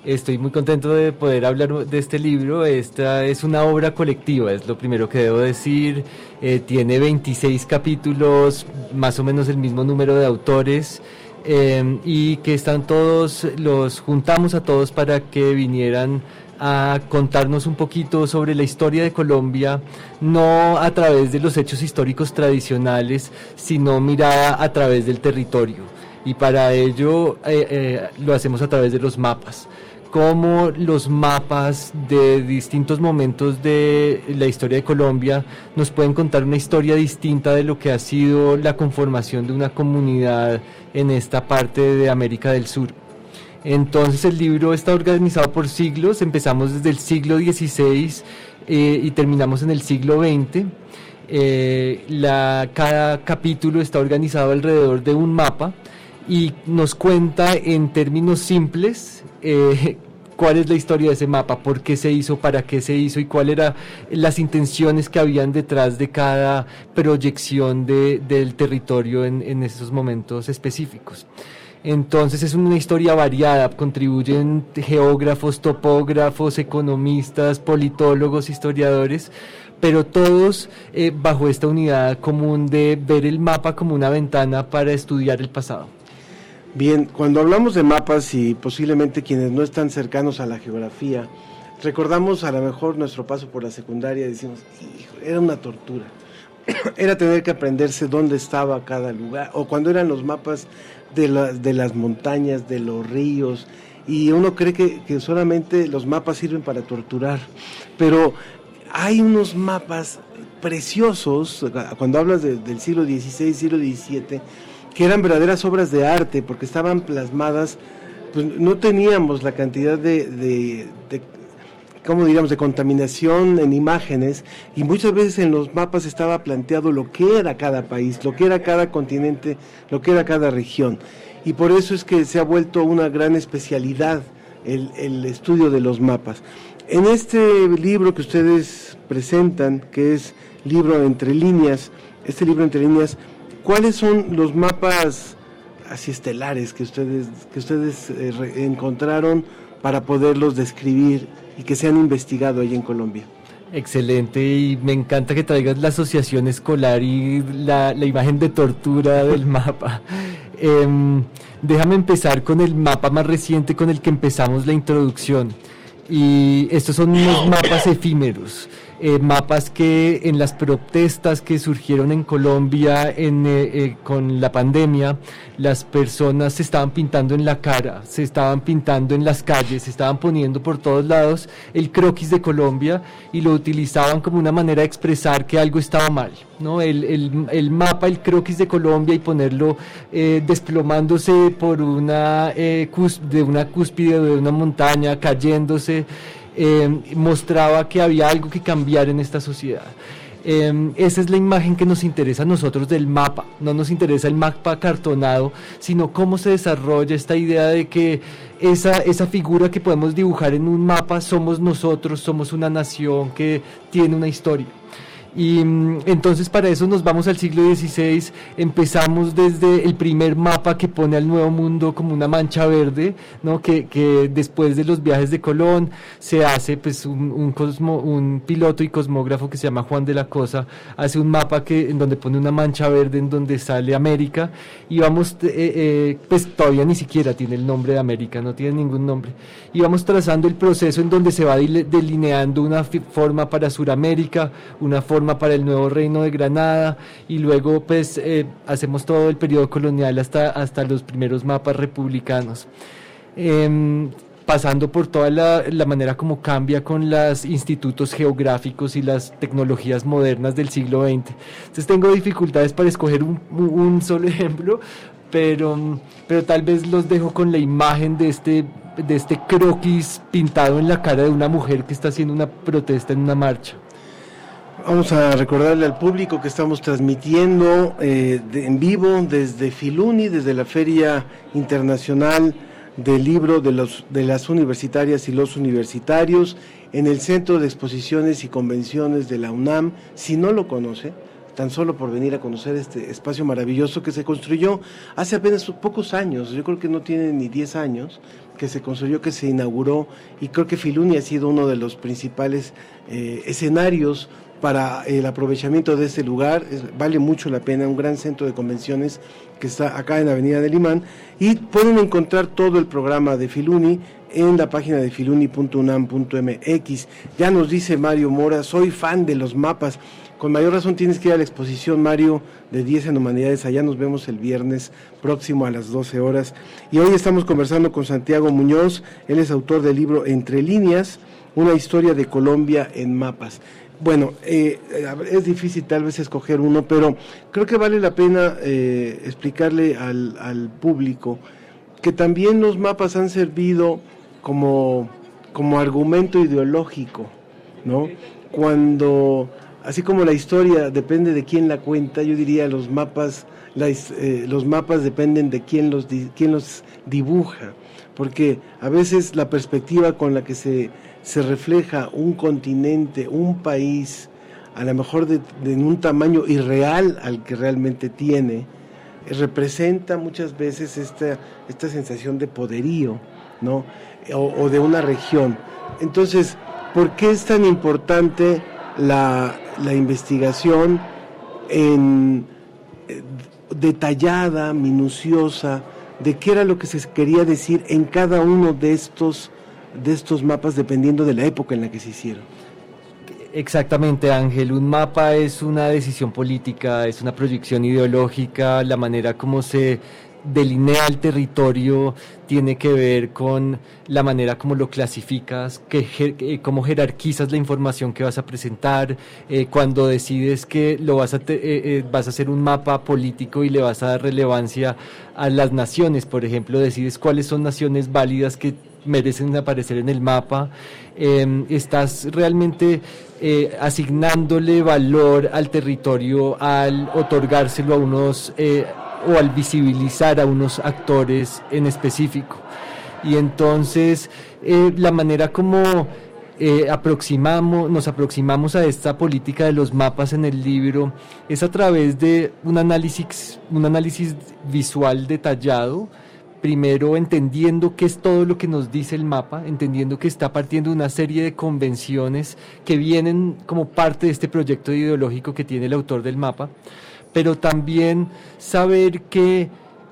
Estoy muy contento de poder hablar de este libro. Esta es una obra colectiva, es lo primero que debo decir. Eh, tiene 26 capítulos, más o menos el mismo número de autores. Eh, y que están todos, los juntamos a todos para que vinieran a contarnos un poquito sobre la historia de Colombia, no a través de los hechos históricos tradicionales, sino mirada a través del territorio. Y para ello eh, eh, lo hacemos a través de los mapas cómo los mapas de distintos momentos de la historia de Colombia nos pueden contar una historia distinta de lo que ha sido la conformación de una comunidad en esta parte de América del Sur. Entonces el libro está organizado por siglos, empezamos desde el siglo XVI eh, y terminamos en el siglo XX. Eh, cada capítulo está organizado alrededor de un mapa y nos cuenta en términos simples eh, cuál es la historia de ese mapa, por qué se hizo, para qué se hizo y cuáles eran las intenciones que habían detrás de cada proyección del territorio en, en esos momentos específicos. Entonces es una historia variada, contribuyen geógrafos, topógrafos, economistas, politólogos, historiadores, pero todos eh, bajo esta unidad común de ver el mapa como una ventana para estudiar el pasado. Bien, cuando hablamos de mapas y posiblemente quienes no están cercanos a la geografía, recordamos a lo mejor nuestro paso por la secundaria y decimos, era una tortura. era tener que aprenderse dónde estaba cada lugar, o cuando eran los mapas de, de las montañas, de los ríos, y uno cree que, solamente los mapas sirven para torturar, pero hay unos mapas preciosos, cuando hablas del siglo XVI, siglo XVII, que eran verdaderas obras de arte, porque estaban plasmadas, pues no teníamos la cantidad de como diríamos, de contaminación en imágenes y muchas veces en los mapas estaba planteado lo que era cada país, lo que era cada continente, lo que era cada región. Y por eso es que se ha vuelto una gran especialidad el, estudio de los mapas. En este libro que ustedes presentan, que es libro entre líneas, este libro entre líneas, ¿cuáles son los mapas así estelares que ustedes, que ustedes eh, encontraron para poderlos describir y que se han investigado ahí en Colombia. Excelente y me encanta que traigas la asociación escolar y la, imagen de tortura del mapa. Em, déjame empezar con el mapa más reciente con el que empezamos la introducción. Y estos son unos mapas efímeros. Eh, mapas que en las protestas que surgieron en Colombia en, eh, eh, con la pandemia, las personas se estaban pintando en la cara, se estaban pintando en las calles, se estaban poniendo por todos lados el croquis de Colombia y lo utilizaban como una manera de expresar que algo estaba mal. ¿no? El, el, el mapa, el croquis de Colombia y ponerlo desplomándose por una, de una cúspide de una montaña, cayéndose. Eh, mostraba que había algo que cambiar en esta sociedad. Em, esa es la imagen que nos interesa a nosotros del mapa. No nos interesa el mapa cartonado, sino cómo se desarrolla esta idea de que esa, esa figura que podemos dibujar en un mapa somos nosotros, somos una nación que tiene una historia. Y mm, entonces para eso nos vamos al siglo XVI, empezamos desde el primer mapa que pone al Nuevo Mundo como una mancha verde, ¿no? que, que después de los viajes de Colón se hace pues un, un, cosmo, un piloto y cosmógrafo que se llama Juan de la Cosa, hace un mapa que, en donde pone una mancha verde en donde sale América y vamos, eh, eh, pues todavía ni siquiera tiene el nombre de América, no tiene ningún nombre, y vamos trazando el proceso en donde se va delineando una forma para Suramérica, una forma para el nuevo reino de Granada y luego pues eh, hacemos todo el periodo colonial hasta, hasta los primeros mapas republicanos. Em, pasando por toda la, la, manera como cambia con los institutos geográficos y las tecnologías modernas del siglo XX. Entonces tengo dificultades para escoger un, un solo ejemplo, pero, pero tal vez los dejo con la imagen de este, de este croquis pintado en la cara de una mujer que está haciendo una protesta en una marcha. Vamos a recordarle al público que estamos transmitiendo eh, en vivo desde Filuni, desde la Feria Internacional del Libro de, los, de las Universitarias y los Universitarios, en el Centro de Exposiciones y Convenciones de la UNAM. Si no lo conoce, tan solo por venir a conocer este espacio maravilloso que se construyó hace apenas pocos años, yo creo que no tiene ni 10 años, que se construyó, que se inauguró, y creo que Filuni ha sido uno de los principales eh, escenarios para el aprovechamiento de este lugar. vale mucho la pena, un gran centro de convenciones que está acá en la Avenida del Imán. Y pueden encontrar todo el programa de Filuni en la página de filuni.unam.mx. Ya nos dice Mario Mora, soy fan de los mapas. Con mayor razón tienes que ir a la exposición, Mario, de 10 en Humanidades. Allá nos vemos el viernes próximo a las 12 horas. Y hoy estamos conversando con Santiago Muñoz. Él es autor del libro Entre líneas, una historia de Colombia en mapas. Bueno, eh, es difícil tal vez escoger uno, pero creo que vale la pena eh, explicarle al, público que también los mapas han servido como, como argumento ideológico, ¿no? Cuando, así como la historia depende de quién la cuenta, yo diría los mapas, eh, los mapas dependen de quién los, quién los dibuja, porque a veces la perspectiva con la que se se refleja un continente, un país, a lo mejor de, en un tamaño irreal al que realmente tiene, representa muchas veces esta, esta sensación de poderío, ¿no? O, de una región. Entonces, ¿por qué es tan importante la, la investigación en, eh, detallada, minuciosa, de qué era lo que se quería decir en cada uno de estos de estos mapas dependiendo de la época en la que se hicieron. Exactamente, Ángel. Un mapa es una decisión política, es una proyección ideológica, la manera como se delinea el territorio tiene que ver con la manera como lo clasificas, que, eh, cómo jerarquizas la información que vas a presentar, eh, cuando decides que lo vas a, eh, vas a hacer un mapa político y le vas a dar relevancia a las naciones, por ejemplo, decides cuáles son naciones válidas que merecen aparecer en el mapa, em, estás realmente eh, asignándole valor al territorio al otorgárselo a unos eh, o al visibilizar a unos actores en específico. Y entonces eh, la manera como aproximamos, nos aproximamos a esta política de los mapas en el libro es a través de un análisis, un análisis visual detallado primero entendiendo qué es todo lo que nos dice el mapa, entendiendo que está partiendo de una serie de convenciones que vienen como parte de este proyecto ideológico que tiene el autor del mapa, pero también saber que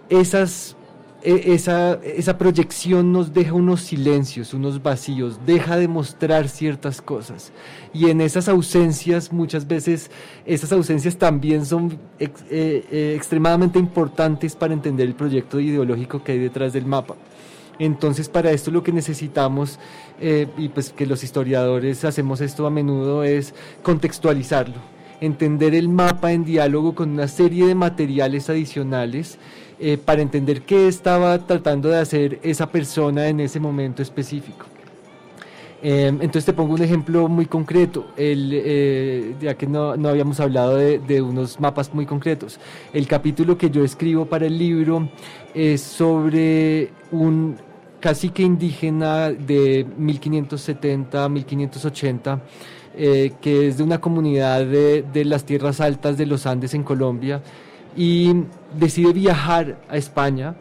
esas esa, esa proyección nos deja unos silencios, unos vacíos, deja de mostrar ciertas cosas. Y en esas ausencias, muchas veces, esas ausencias también son eh, eh, extremadamente importantes para entender el proyecto ideológico que hay detrás del mapa. Entonces, para esto lo que necesitamos, eh, y pues que los historiadores hacemos esto a menudo, es contextualizarlo, entender el mapa en diálogo con una serie de materiales adicionales eh, para entender qué estaba tratando de hacer esa persona en ese momento específico. Em, entonces te pongo un ejemplo muy concreto, el, eh, ya que no, no habíamos hablado de, de, unos mapas muy concretos. El capítulo que yo escribo para el libro es sobre un cacique indígena de 1570 1580, eh, que es de una comunidad de, de las tierras altas de los Andes en Colombia, y decide viajar a España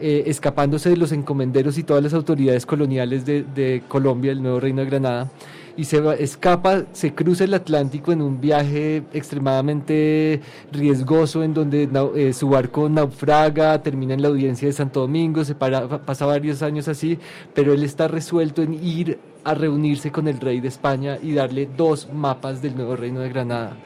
eh, escapándose de los encomenderos y todas las autoridades coloniales de, de, Colombia, el nuevo reino de Granada, y se escapa, se cruza el Atlántico en un viaje extremadamente riesgoso en donde eh, su barco naufraga, termina en la audiencia de Santo Domingo, se para, pasa varios años así, pero él está resuelto en ir a reunirse con el rey de España y darle dos mapas del nuevo reino de Granada.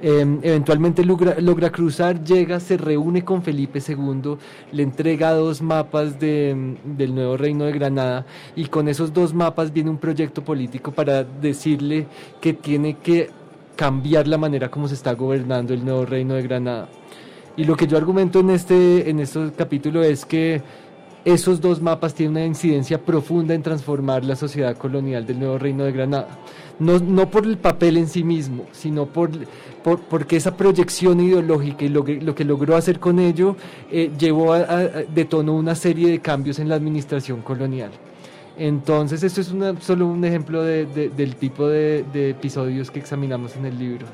Eh, eventualmente logra, logra, cruzar, llega, se reúne con Felipe II, le entrega dos mapas de, del nuevo reino de Granada y con esos dos mapas viene un proyecto político para decirle que tiene que cambiar la manera como se está gobernando el nuevo reino de Granada. Y lo que yo argumento en este, en este capítulo es que esos dos mapas tienen una incidencia profunda en transformar la sociedad colonial del nuevo reino de Granada. No, no por el papel en sí mismo, sino por, por porque esa proyección ideológica y lo que, lo que logró hacer con ello eh, llevó a, a, detonó una serie de cambios en la administración colonial. Entonces, esto es una, solo un ejemplo de, de, del tipo de, de episodios que examinamos en el libro.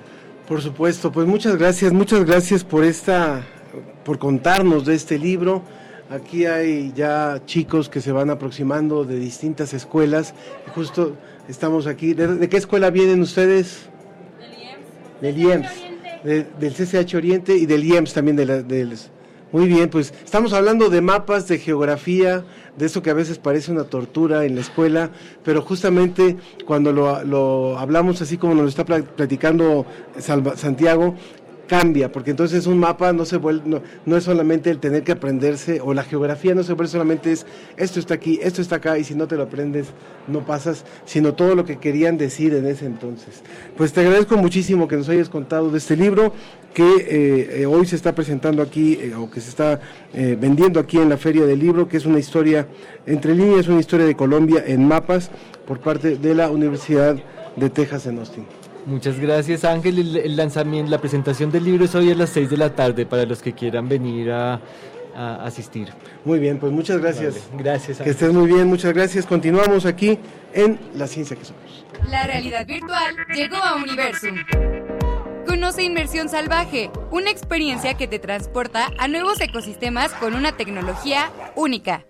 Por supuesto, pues muchas gracias, muchas gracias por esta, por contarnos de este libro. Aquí hay ya chicos que se van aproximando de distintas escuelas. Justo estamos aquí. ¿De, de qué escuela vienen ustedes? Del IEMS. Del, del CCH Oriente y del IEMS también. De la, del, muy bien, pues estamos hablando de mapas, de geografía, de eso que a veces parece una tortura en la escuela, pero justamente cuando lo, lo hablamos así como nos lo está platicando Santiago, cambia, porque entonces un mapa no se vuelve, no, no, es solamente el tener que aprenderse, o la geografía no se vuelve solamente es esto está aquí, esto está acá, y si no te lo aprendes, no pasas, sino todo lo que querían decir en ese entonces. Pues te agradezco muchísimo que nos hayas contado de este libro que eh, eh, hoy se está presentando aquí, eh, o que se está eh, vendiendo aquí en la Feria del Libro, que es una historia, entre líneas, una historia de Colombia en mapas por parte de la Universidad de Texas en Austin. Muchas gracias Ángel. El, el, lanzamiento, la presentación del libro es hoy a las 6 de la tarde para los que quieran venir a, a asistir. Muy bien, pues muchas gracias. Vale, gracias. Ángel. Que estés muy bien, muchas gracias. Continuamos aquí en La Ciencia que Somos. La realidad virtual llegó a Universum. Conoce Inmersión Salvaje, una experiencia que te transporta a nuevos ecosistemas con una tecnología única.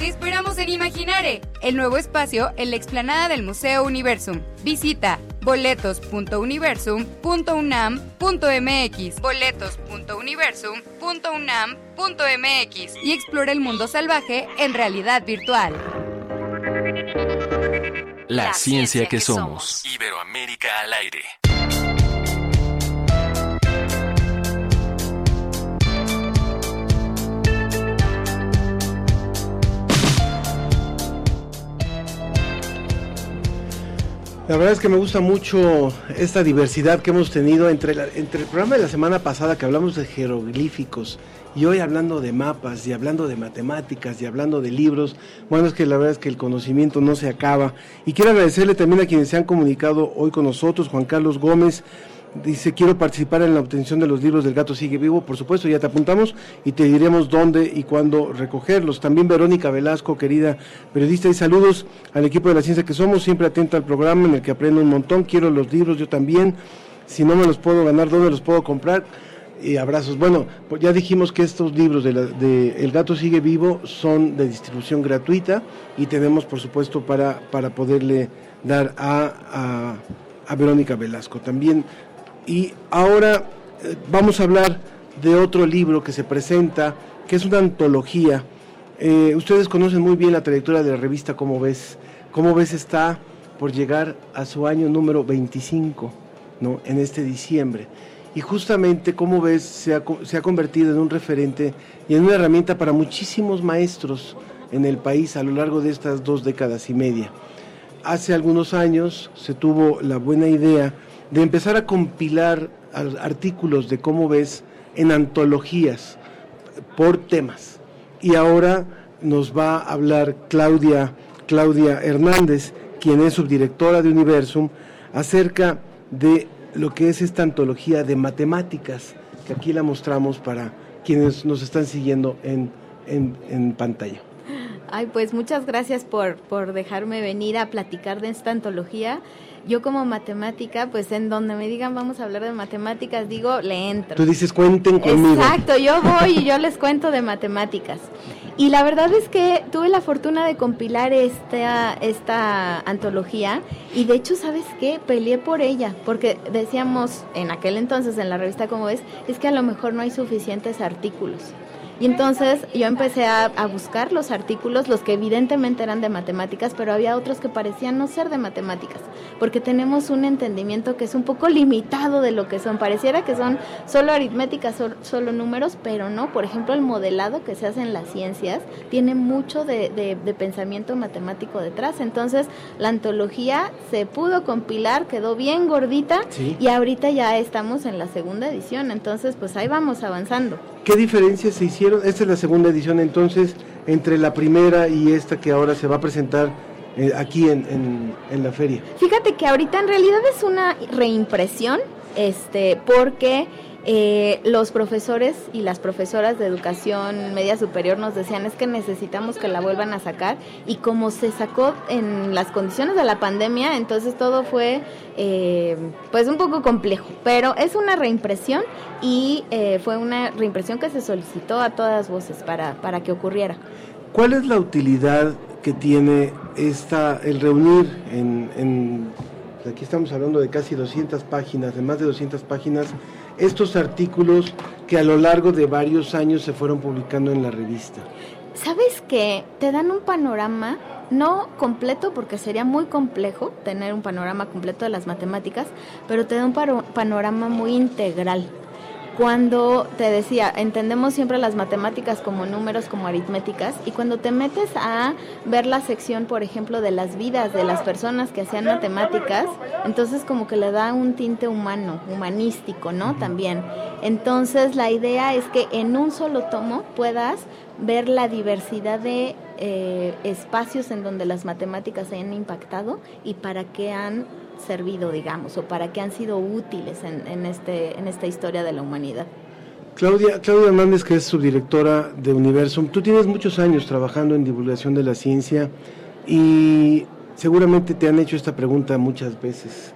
Te esperamos en Imaginare, el nuevo espacio en la explanada del Museo Universum. Visita boletos.universum.unam.mx boletos.universum.unam.mx y explora el mundo salvaje en realidad virtual. La, la ciencia, ciencia que, que somos. somos. Iberoamérica al aire. La verdad es que me gusta mucho esta diversidad que hemos tenido entre, el programa de la semana pasada que hablamos de jeroglíficos y hoy hablando de mapas y hablando de matemáticas y hablando de libros. Bueno, es que la verdad es que el conocimiento no se acaba. Y quiero agradecerle también a quienes se han comunicado hoy con nosotros, Juan Carlos Gómez. Dice, quiero participar en la obtención de los libros del gato sigue vivo, por supuesto, ya te apuntamos y te diremos dónde y cuándo recogerlos. También Verónica Velasco, querida periodista, y saludos al equipo de la ciencia que somos, siempre atenta al programa en el que aprendo un montón, quiero los libros, yo también, si no me los puedo ganar, ¿dónde los puedo comprar? Y abrazos. Bueno, pues ya dijimos que estos libros de, la, de, El gato sigue vivo son de distribución gratuita y tenemos, por supuesto, para, para poderle dar a, a, a Verónica Velasco. También y ahora eh, vamos a hablar de otro libro que se presenta, que es una antología. Eh, ustedes conocen muy bien la trayectoria de la revista Cómo ves. Cómo ves está por llegar a su año número 25, ¿no? En este diciembre. Y justamente Cómo ves se ha, se ha convertido en un referente y en una herramienta para muchísimos maestros en el país a lo largo de estas dos décadas y media. Hace algunos años se tuvo la buena idea de empezar a compilar artículos de cómo ves en antologías por temas. Y ahora nos va a hablar Claudia, Claudia Hernández, quien es subdirectora de Universum, acerca de lo que es esta antología de matemáticas, que aquí la mostramos para quienes nos están siguiendo en, en, en pantalla. Ay, pues muchas gracias por, por dejarme venir a platicar de esta antología. Yo como matemática, pues en donde me digan vamos a hablar de matemáticas, digo, le entro. Tú dices, cuenten conmigo. Exacto, yo voy y yo les cuento de matemáticas. Y la verdad es que tuve la fortuna de compilar esta, esta antología y de hecho, ¿sabes qué? Peleé por ella, porque decíamos en aquel entonces en la revista como es, es que a lo mejor no hay suficientes artículos. Y entonces yo empecé a, a, buscar los artículos, los que evidentemente eran de matemáticas, pero había otros que parecían no ser de matemáticas, porque tenemos un entendimiento que es un poco limitado de lo que son. Pareciera que son solo aritméticas, solo, solo números, pero no. Por ejemplo, el modelado que se hace en las ciencias tiene mucho de, de, de pensamiento matemático detrás. Entonces, la antología se pudo compilar, quedó bien gordita Sí. y ahorita ya estamos en la segunda edición. Entonces, pues ahí vamos avanzando. ¿Qué diferencias se hicieron? Esta es la segunda edición entonces entre la primera y esta que ahora se va a presentar eh, aquí en, en, en la feria. Fíjate que ahorita en realidad es una reimpresión, este, porque eh, los profesores y las profesoras de educación media superior nos decían es que necesitamos que la vuelvan a sacar y como se sacó en las condiciones de la pandemia, entonces todo fue eh, pues un poco complejo, pero es una reimpresión y eh, fue una reimpresión que se solicitó a todas voces para, para que ocurriera. ¿Cuál es la utilidad que tiene esta, el reunir en, en, aquí estamos hablando de casi 200 páginas, de más de 200 páginas, estos artículos que a lo largo de varios años se fueron publicando en la revista? ¿Sabes qué? Te dan un panorama, no completo, porque sería muy complejo tener un panorama completo de las matemáticas, pero te da un panorama muy integral. Cuando te decía, entendemos siempre las matemáticas como números, como aritméticas, y cuando te metes a ver la sección, por ejemplo, de las vidas de las personas que hacían matemáticas, entonces como que le da un tinte humano, humanístico, ¿no? También. Entonces la idea es que en un solo tomo puedas ver la diversidad de eh, espacios en donde las matemáticas hayan impactado y para qué han servido, digamos, o para qué han sido útiles en, en, este, en esta historia de la humanidad. Claudia, Claudia Hernández, que es subdirectora de Universum, tú tienes muchos años trabajando en divulgación de la ciencia y seguramente te han hecho esta pregunta muchas veces,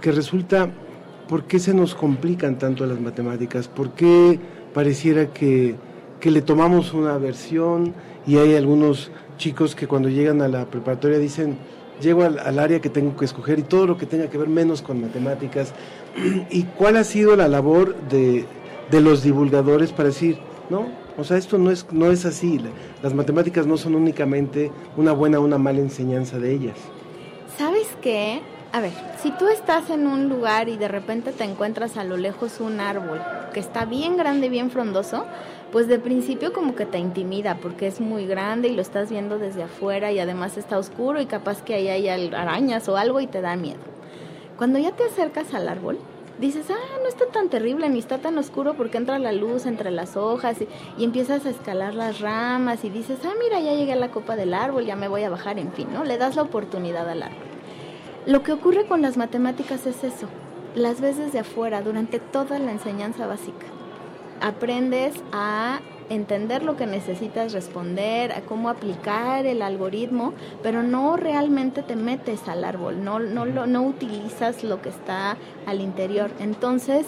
que resulta, ¿por qué se nos complican tanto las matemáticas? ¿Por qué pareciera que, que le tomamos una versión y hay algunos chicos que cuando llegan a la preparatoria dicen, llego al, área que tengo que escoger y todo lo que tenga que ver menos con matemáticas. ¿Y cuál ha sido la labor de, de los divulgadores para decir, no, o sea, esto no es, no es así, las matemáticas no son únicamente una buena o una mala enseñanza de ellas? ¿Sabes qué? A ver, si tú estás en un lugar y de repente te encuentras a lo lejos un árbol que está bien grande, bien frondoso, pues de principio como que te intimida porque es muy grande y lo estás viendo desde afuera y además está oscuro y capaz que ahí hay arañas o algo y te da miedo. Cuando ya te acercas al árbol, dices, ah, no está tan terrible ni está tan oscuro porque entra la luz entre las hojas y, empiezas a escalar las ramas y dices, ah, mira, ya llegué a la copa del árbol, ya me voy a bajar, en fin, ¿no? Le das la oportunidad al árbol. Lo que ocurre con las matemáticas es eso, las ves desde afuera durante toda la enseñanza básica. Aprendes a entender lo que necesitas responder, a cómo aplicar el algoritmo, pero no realmente te metes al árbol, no, no, no, no utilizas lo que está al interior. Entonces,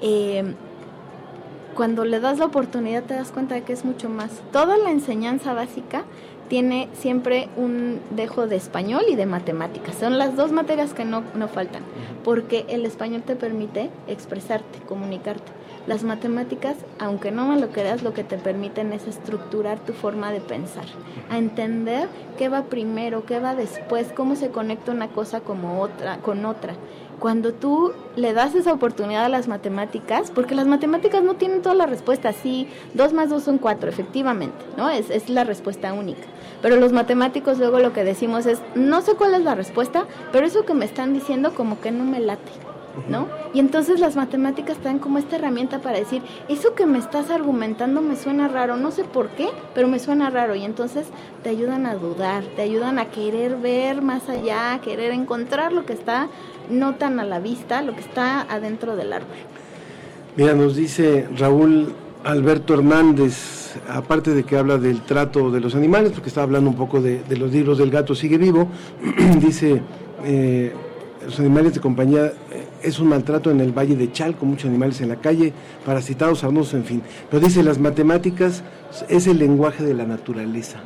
eh, cuando le das la oportunidad te das cuenta de que es mucho más. Toda la enseñanza básica tiene siempre un dejo de español y de matemáticas. Son las dos materias que no, no faltan, porque el español te permite expresarte, comunicarte. Las matemáticas, aunque no me lo creas, lo que te permiten es estructurar tu forma de pensar, a entender qué va primero, qué va después, cómo se conecta una cosa como otra, con otra. Cuando tú le das esa oportunidad a las matemáticas, porque las matemáticas no tienen todas las respuestas, sí, dos más dos son cuatro, efectivamente, ¿no? Es, es la respuesta única. Pero los matemáticos luego lo que decimos es, no sé cuál es la respuesta, pero eso que me están diciendo como que no me late ¿no? Y entonces las matemáticas te dan como esta herramienta para decir, eso que me estás argumentando me suena raro, no sé por qué, pero me suena raro. Y entonces te ayudan a dudar, te ayudan a querer ver más allá, a querer encontrar lo que está no tan a la vista, lo que está adentro del árbol. Mira, nos dice Raúl Alberto Hernández, aparte de que habla del trato de los animales, porque está hablando un poco de, de los libros del gato sigue vivo, dice, eh, los animales de compañía es un maltrato en el Valle de Chalco, muchos animales en la calle, parasitados, arnosos, en fin. Pero dice, las matemáticas es el lenguaje de la naturaleza.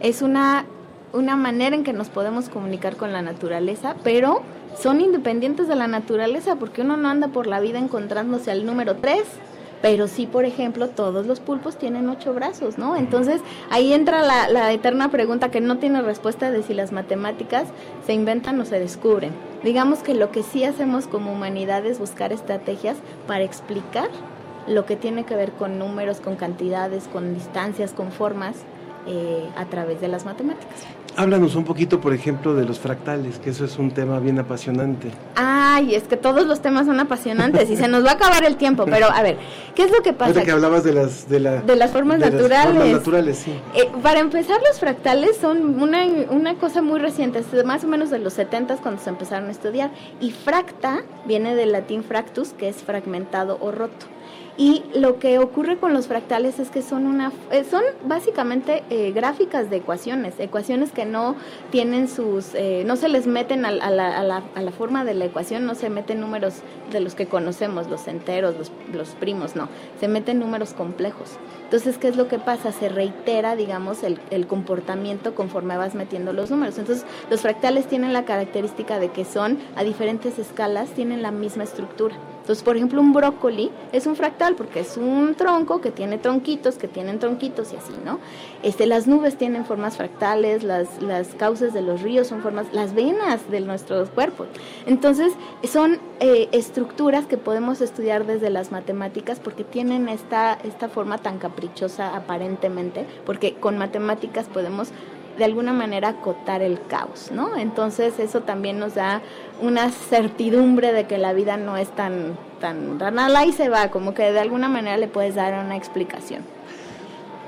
Es una, una manera en que nos podemos comunicar con la naturaleza, pero son independientes de la naturaleza, porque uno no anda por la vida encontrándose al número 3, pero sí, por ejemplo, todos los pulpos tienen ocho brazos, ¿no? Entonces ahí entra la, la, eterna pregunta que no tiene respuesta de si las matemáticas se inventan o se descubren. Digamos que lo que sí hacemos como humanidad es buscar estrategias para explicar lo que tiene que ver con números, con cantidades, con distancias, con formas eh, a través de las matemáticas. Háblanos un poquito, por ejemplo, de los fractales, que eso es un tema bien apasionante. Ay, es que todos los temas son apasionantes y se nos va a acabar el tiempo, pero a ver, ¿qué es lo que pasa? que hablabas de las, de, la, de las formas de naturales. Las formas naturales, sí. Eh, para empezar, los fractales son una, una cosa muy reciente, más o menos de los 70 cuando se empezaron a estudiar. Y fracta viene del latín fractus, que es fragmentado o roto. Y lo que ocurre con los fractales es que son una eh, son básicamente eh, gráficas de ecuaciones, ecuaciones que no tienen sus, eh, no se les meten a, a, la, a, la, a, la, forma de la ecuación, no se meten números de los que conocemos, los enteros, los, los primos, no, se meten números complejos. Entonces, ¿qué es lo que pasa? Se reitera, digamos, el, el, comportamiento conforme vas metiendo los números. Entonces, los fractales tienen la característica de que son a diferentes escalas, tienen la misma estructura. Entonces, por ejemplo, un brócoli es un fractal porque es un tronco que tiene tronquitos, que tienen tronquitos y así, ¿no? Este, las nubes tienen formas fractales, las, las cauces de los ríos son formas, las venas de nuestros cuerpos. Entonces, son eh, estructuras que podemos estudiar desde las matemáticas porque tienen esta, esta forma tan caprichosa aparentemente, porque con matemáticas podemos de alguna manera acotar el caos, ¿no? Entonces eso también nos da una certidumbre de que la vida no es tan, tan ranala y se va, como que de alguna manera le puedes dar una explicación.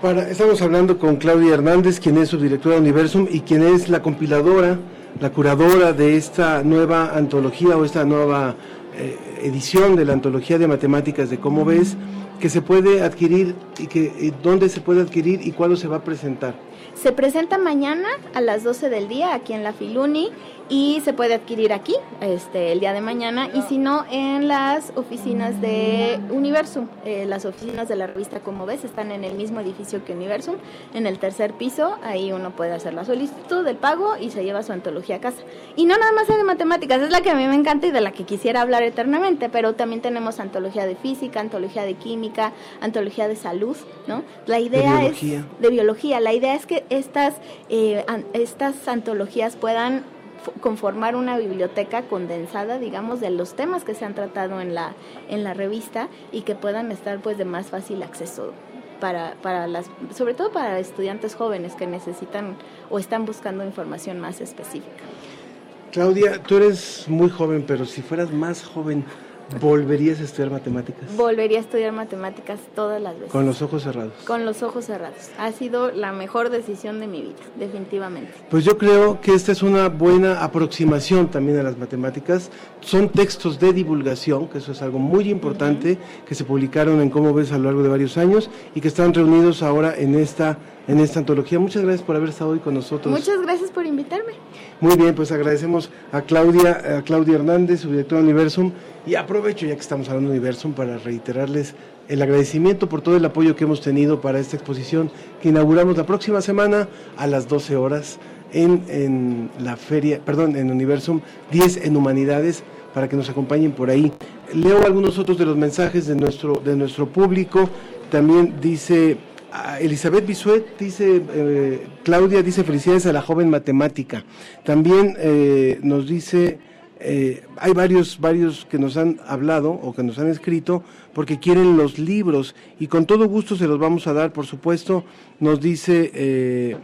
Para, estamos hablando con Claudia Hernández, quien es subdirectora de Universum y quien es la compiladora, la curadora de esta nueva antología o esta nueva eh, edición de la antología de matemáticas de cómo ves, que se puede adquirir y que y dónde se puede adquirir y cuándo se va a presentar. Se presenta mañana a las 12 del día aquí en la Filuni y se puede adquirir aquí este el día de mañana. Y si no en las oficinas de Universum. Eh, las oficinas de la revista como ves están en el mismo edificio que Universum. En el tercer piso ahí uno puede hacer la solicitud del pago y se lleva su antología a casa. Y no nada más es de matemáticas es la que a mí me encanta y de la que quisiera hablar eternamente pero también tenemos antología de física antología de química antología de salud no la idea de es de biología. La idea es que estas eh, an, estas antologías puedan conformar una biblioteca condensada, digamos, de los temas que se han tratado en la, en la revista y que puedan estar pues de más fácil acceso para, para las, sobre todo para estudiantes jóvenes que necesitan o están buscando información más específica. Claudia, tú eres muy joven, pero si fueras más joven, ¿Volverías a estudiar matemáticas? Volvería a estudiar matemáticas todas las veces. Con los ojos cerrados. Con los ojos cerrados. Ha sido la mejor decisión de mi vida, definitivamente. Pues yo creo que esta es una buena aproximación también a las matemáticas. Son textos de divulgación, que eso es algo muy importante, uh -huh. que se publicaron en Cómo ves a lo largo de varios años y que están reunidos ahora en esta en esta antología. Muchas gracias por haber estado hoy con nosotros. Muchas gracias por invitarme. Muy bien, pues agradecemos a Claudia, a Claudia Hernández, su directora de Universum, y aprovecho ya que estamos hablando de Universum para reiterarles el agradecimiento por todo el apoyo que hemos tenido para esta exposición que inauguramos la próxima semana a las 12 horas en, en la feria, perdón, en Universum 10 en Humanidades para que nos acompañen por ahí. Leo algunos otros de los mensajes de nuestro, de nuestro público. También dice Elizabeth Bisuet dice, eh, Claudia dice felicidades a la joven matemática. También eh, nos dice, eh, hay varios, varios que nos han hablado o que nos han escrito porque quieren los libros y con todo gusto se los vamos a dar, por supuesto. Nos dice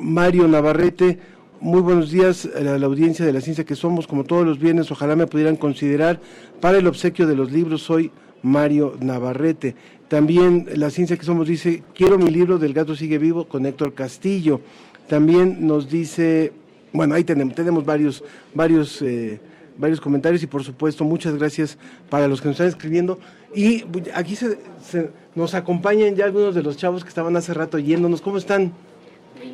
Mario Navarrete, muy buenos días a la, a la audiencia de la ciencia que somos, como todos los viernes, ojalá me pudieran considerar para el obsequio de los libros, soy Mario Navarrete. También la ciencia que somos dice, quiero mi libro del gato sigue vivo con Héctor Castillo. También nos dice, bueno, ahí tenemos, tenemos varios, varios, eh, varios comentarios y por supuesto muchas gracias para los que nos están escribiendo. Y aquí se, se- nos acompañan ya algunos de los chavos que estaban hace rato yéndonos. ¿Cómo están?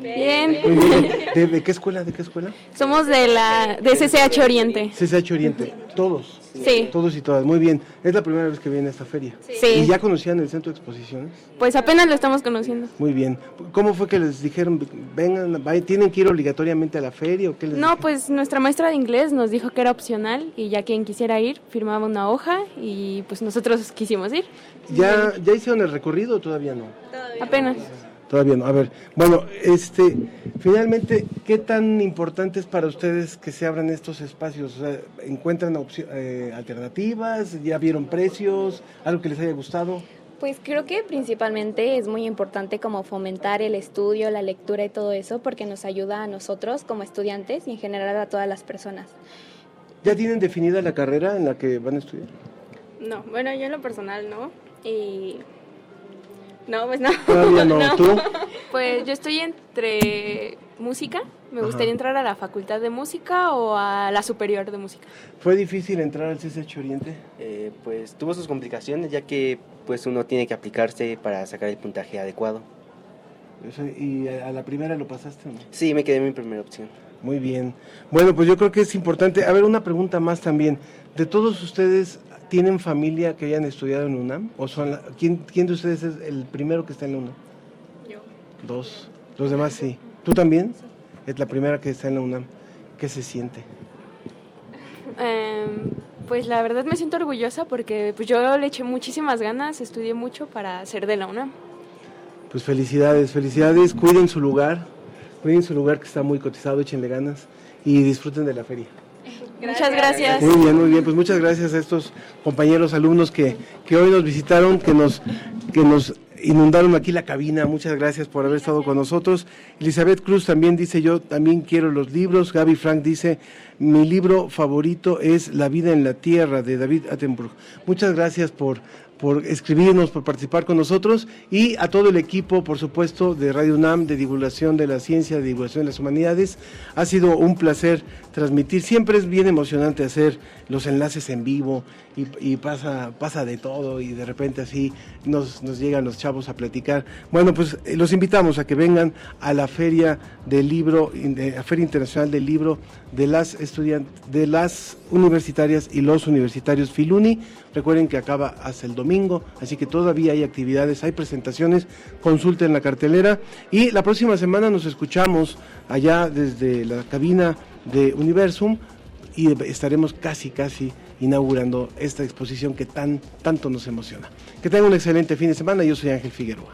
Bien. Muy bien. ¿De, de qué escuela? ¿De qué escuela? Somos de la de CCH Oriente. CCH Oriente. Todos. Sí. Todos y todas. Muy bien. Es la primera vez que viene a esta feria. Sí. ¿Y ya conocían el centro de exposiciones? Pues apenas lo estamos conociendo. Muy bien. ¿Cómo fue que les dijeron, vengan, tienen que ir obligatoriamente a la feria o qué les No, pues nuestra maestra de inglés nos dijo que era opcional y ya quien quisiera ir firmaba una hoja y pues nosotros quisimos ir. ¿Ya, ¿Ya hicieron el recorrido o todavía no? Apenas. Todavía no. A ver, bueno, este, finalmente, ¿qué tan importante es para ustedes que se abran estos espacios? O sea, ¿Encuentran eh, alternativas? ¿Ya vieron precios? ¿Algo que les haya gustado? Pues creo que principalmente es muy importante como fomentar el estudio, la lectura y todo eso porque nos ayuda a nosotros como estudiantes y en general a todas las personas. ¿Ya tienen definida la carrera en la que van a estudiar? No, bueno, yo en lo personal no. Y no, pues no. Todavía no. ¿Tú? Pues yo estoy entre música. Me Ajá. gustaría entrar a la facultad de música o a la superior de música. ¿Fue difícil entrar al CSH Oriente? Eh, pues tuvo sus complicaciones ya que pues uno tiene que aplicarse para sacar el puntaje adecuado. Eso, ¿Y a la primera lo pasaste no? Sí, me quedé en mi primera opción. Muy bien. Bueno, pues yo creo que es importante. A ver, una pregunta más también. ¿De todos ustedes tienen familia que hayan estudiado en UNAM? ¿O son la- ¿quién, quién de ustedes es el primero que está en la UNAM? Yo. Dos. Los demás sí. ¿Tú también? Es la primera que está en la UNAM. ¿Qué se siente? Em, pues la verdad me siento orgullosa porque pues yo le eché muchísimas ganas, estudié mucho para ser de la UNAM. Pues felicidades, felicidades. Cuiden su lugar. Cuiden su lugar que está muy cotizado. Échenle ganas. Y disfruten de la feria. Muchas gracias. Muy bien, muy bien. Pues muchas gracias a estos compañeros alumnos que, que hoy nos visitaron, que nos, que nos inundaron aquí la cabina. Muchas gracias por haber estado con nosotros. Elizabeth Cruz también dice, yo también quiero los libros. Gaby Frank dice, mi libro favorito es La vida en la tierra de David Attenborough. Muchas gracias por, por escribirnos, por participar con nosotros y a todo el equipo, por supuesto, de Radio UNAM, de divulgación de la ciencia, de divulgación de las humanidades. Ha sido un placer transmitir. Siempre es bien emocionante hacer los enlaces en vivo y, pasa, pasa de todo y de repente así nos, nos llegan los chavos a platicar. Bueno, pues eh, los invitamos a que vengan a la feria del libro, la Feria Internacional del Libro de las estudiantes, de las universitarias y los universitarios Filuni. Recuerden que acaba hasta el domingo, así que todavía hay actividades, hay presentaciones, consulten la cartelera y la próxima semana nos escuchamos allá desde la cabina de Universum y estaremos casi, casi inaugurando esta exposición que tan, tanto nos emociona. Que tengan un excelente fin de semana, yo soy Ángel Figueroa.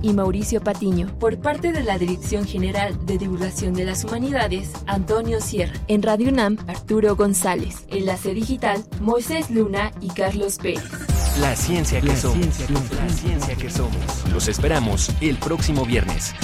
y Mauricio Patiño. Por parte de la Dirección General de Divulgación de las Humanidades, Antonio Sierra. En Radio UNAM, Arturo González. Enlace Digital, Moisés Luna y Carlos Pérez. La ciencia que somos. La ciencia que somos. Los esperamos el próximo viernes.